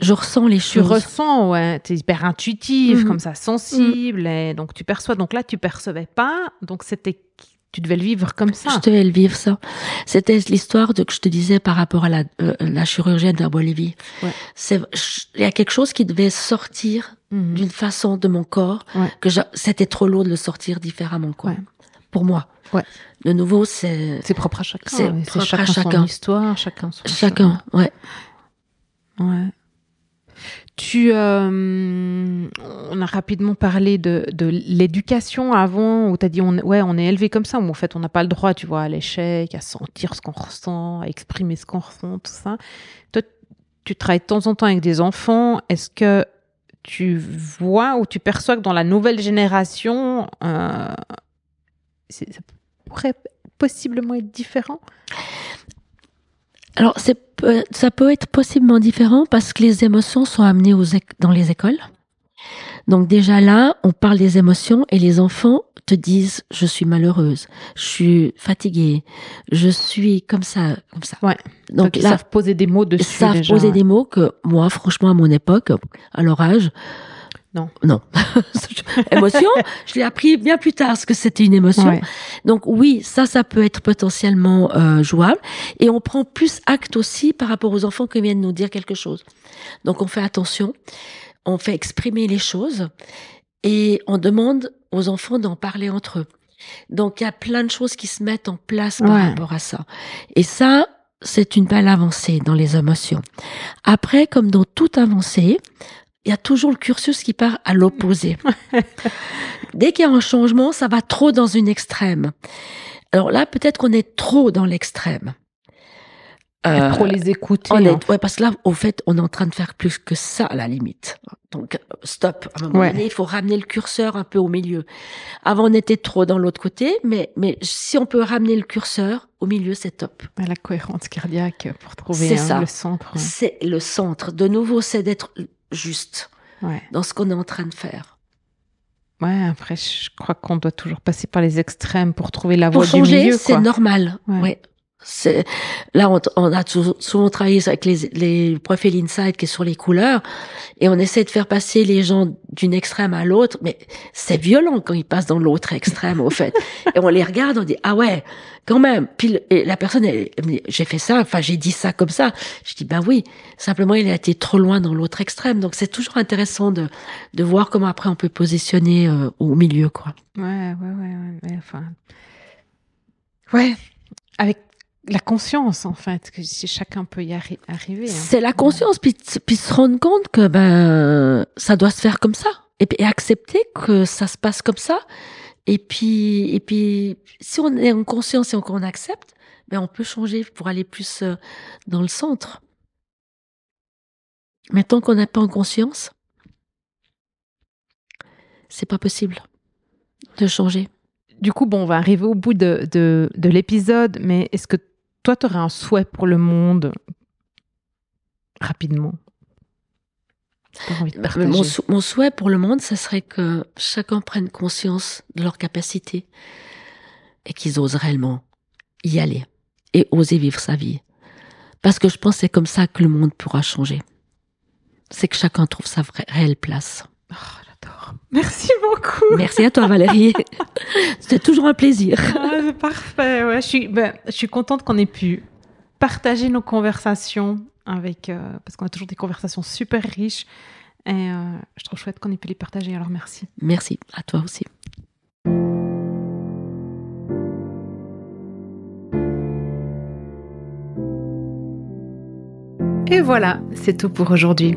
je ressens les tu choses. ressens, ouais, t'es hyper intuitive, Mhm. comme ça, sensible, et donc tu perçois. Donc là, tu percevais pas, donc c'était, tu devais le vivre comme ça. Je devais le vivre ça. C'était l'histoire de que je te disais par rapport à la, euh, la chirurgienne de Bolivie. Ouais. C'est, il y a quelque chose qui devait sortir Mhm. d'une façon de mon corps Ouais. que c'était trop lourd de le sortir différemment quoi. Ouais. Pour moi. Ouais. De nouveau, c'est C'est propre à chacun. C'est propre à chacun, son chacun. histoire, chacun son chacun. Ouais. Ouais. Tu, euh, on a rapidement parlé de, de l'éducation avant, où tu as dit, on, ouais, on est élevé comme ça, où en fait, on n'a pas le droit, tu vois, à l'échec, à sentir ce qu'on ressent, à exprimer ce qu'on ressent, tout ça. Toi, tu travailles de temps en temps avec des enfants. Est-ce que tu vois ou tu perçois que dans la nouvelle génération, euh, ça pourrait possiblement être différent? Alors, c'est, ça peut être possiblement différent parce que les émotions sont amenées aux dans les écoles. Donc déjà là, on parle des émotions et les enfants te disent je suis malheureuse, je suis fatiguée, je suis comme ça, comme ça. Ouais. Donc ils là, savent poser des mots dessus. ils savent déjà, poser ouais. des mots que moi, franchement, à mon époque, à leur âge, Non. non. [LAUGHS] émotion, je l'ai appris bien plus tard ce que c'était une émotion. Ouais. Donc oui, ça, ça peut être potentiellement euh, jouable. Et on prend plus acte aussi par rapport aux enfants qui viennent nous dire quelque chose. Donc on fait attention, on fait exprimer les choses et on demande aux enfants d'en parler entre eux. Donc il y a plein de choses qui se mettent en place par Ouais. rapport à ça. Et ça, c'est une belle avancée dans les émotions. Après, comme dans toute avancée, il y a toujours le cursus qui part à l'opposé. [LAUGHS] Dès qu'il y a un changement, ça va trop dans une extrême. Alors là, peut-être qu'on est trop dans l'extrême. Euh, trop les écouter. On est, ouais, parce que là, au fait, on est en train de faire plus que ça à la limite. Donc, stop. À un moment donné, il faut ramener le curseur un peu au milieu. Avant, on était trop dans l'autre côté, mais mais si on peut ramener le curseur au milieu, c'est top. La cohérence cardiaque pour trouver hein, le centre. C'est le centre. De nouveau, c'est d'être juste dans ce qu'on est en train de faire. Ouais, après, je crois qu'on doit toujours passer par les extrêmes pour trouver la voie du milieu. C'est normal. Ouais. C'est là on, on, a souvent travaillé avec les, les profils inside qui est sur les couleurs et on essaie de faire passer les gens d'une extrême à l'autre, mais c'est violent quand ils passent dans l'autre extrême au fait. [LAUGHS] et on les regarde, on dit ah ouais, quand même. Puis la personne, j'ai fait ça, enfin j'ai dit ça comme ça. Je dis bah oui, simplement il a été trop loin dans l'autre extrême. Donc c'est toujours intéressant de de voir comment après on peut positionner euh, au milieu quoi. Ouais ouais ouais ouais. Enfin ouais avec la conscience, en fait, que si chacun peut y arriver. Hein. C'est la conscience, puis, puis se rendre compte que ben ça doit se faire comme ça, et, puis accepter que ça se passe comme ça, et puis et puis si on est en conscience et qu'on accepte, ben on peut changer pour aller plus euh, dans le centre. Mais tant qu'on n'a pas en conscience, c'est pas possible de changer. Du coup, bon, on va arriver au bout de, de, de l'épisode, mais est-ce que toi, tu aurais un souhait pour le monde rapidement bah, mon, souhait pour le monde, ce serait que chacun prenne conscience de leurs capacités et qu'ils osent réellement y aller et oser vivre sa vie. Parce que je pense que c'est comme ça que le monde pourra changer. C'est que chacun trouve sa vraie, réelle place. Oh, Merci beaucoup. Merci à toi, Valérie. [LAUGHS] C'était toujours un plaisir. Ah, c'est parfait. Ouais, je suis, ben, je suis contente qu'on ait pu partager nos conversations avec, euh, parce qu'on a toujours des conversations super riches. Et euh, je trouve chouette qu'on ait pu les partager. Alors merci. Merci à toi aussi. Et voilà, c'est tout pour aujourd'hui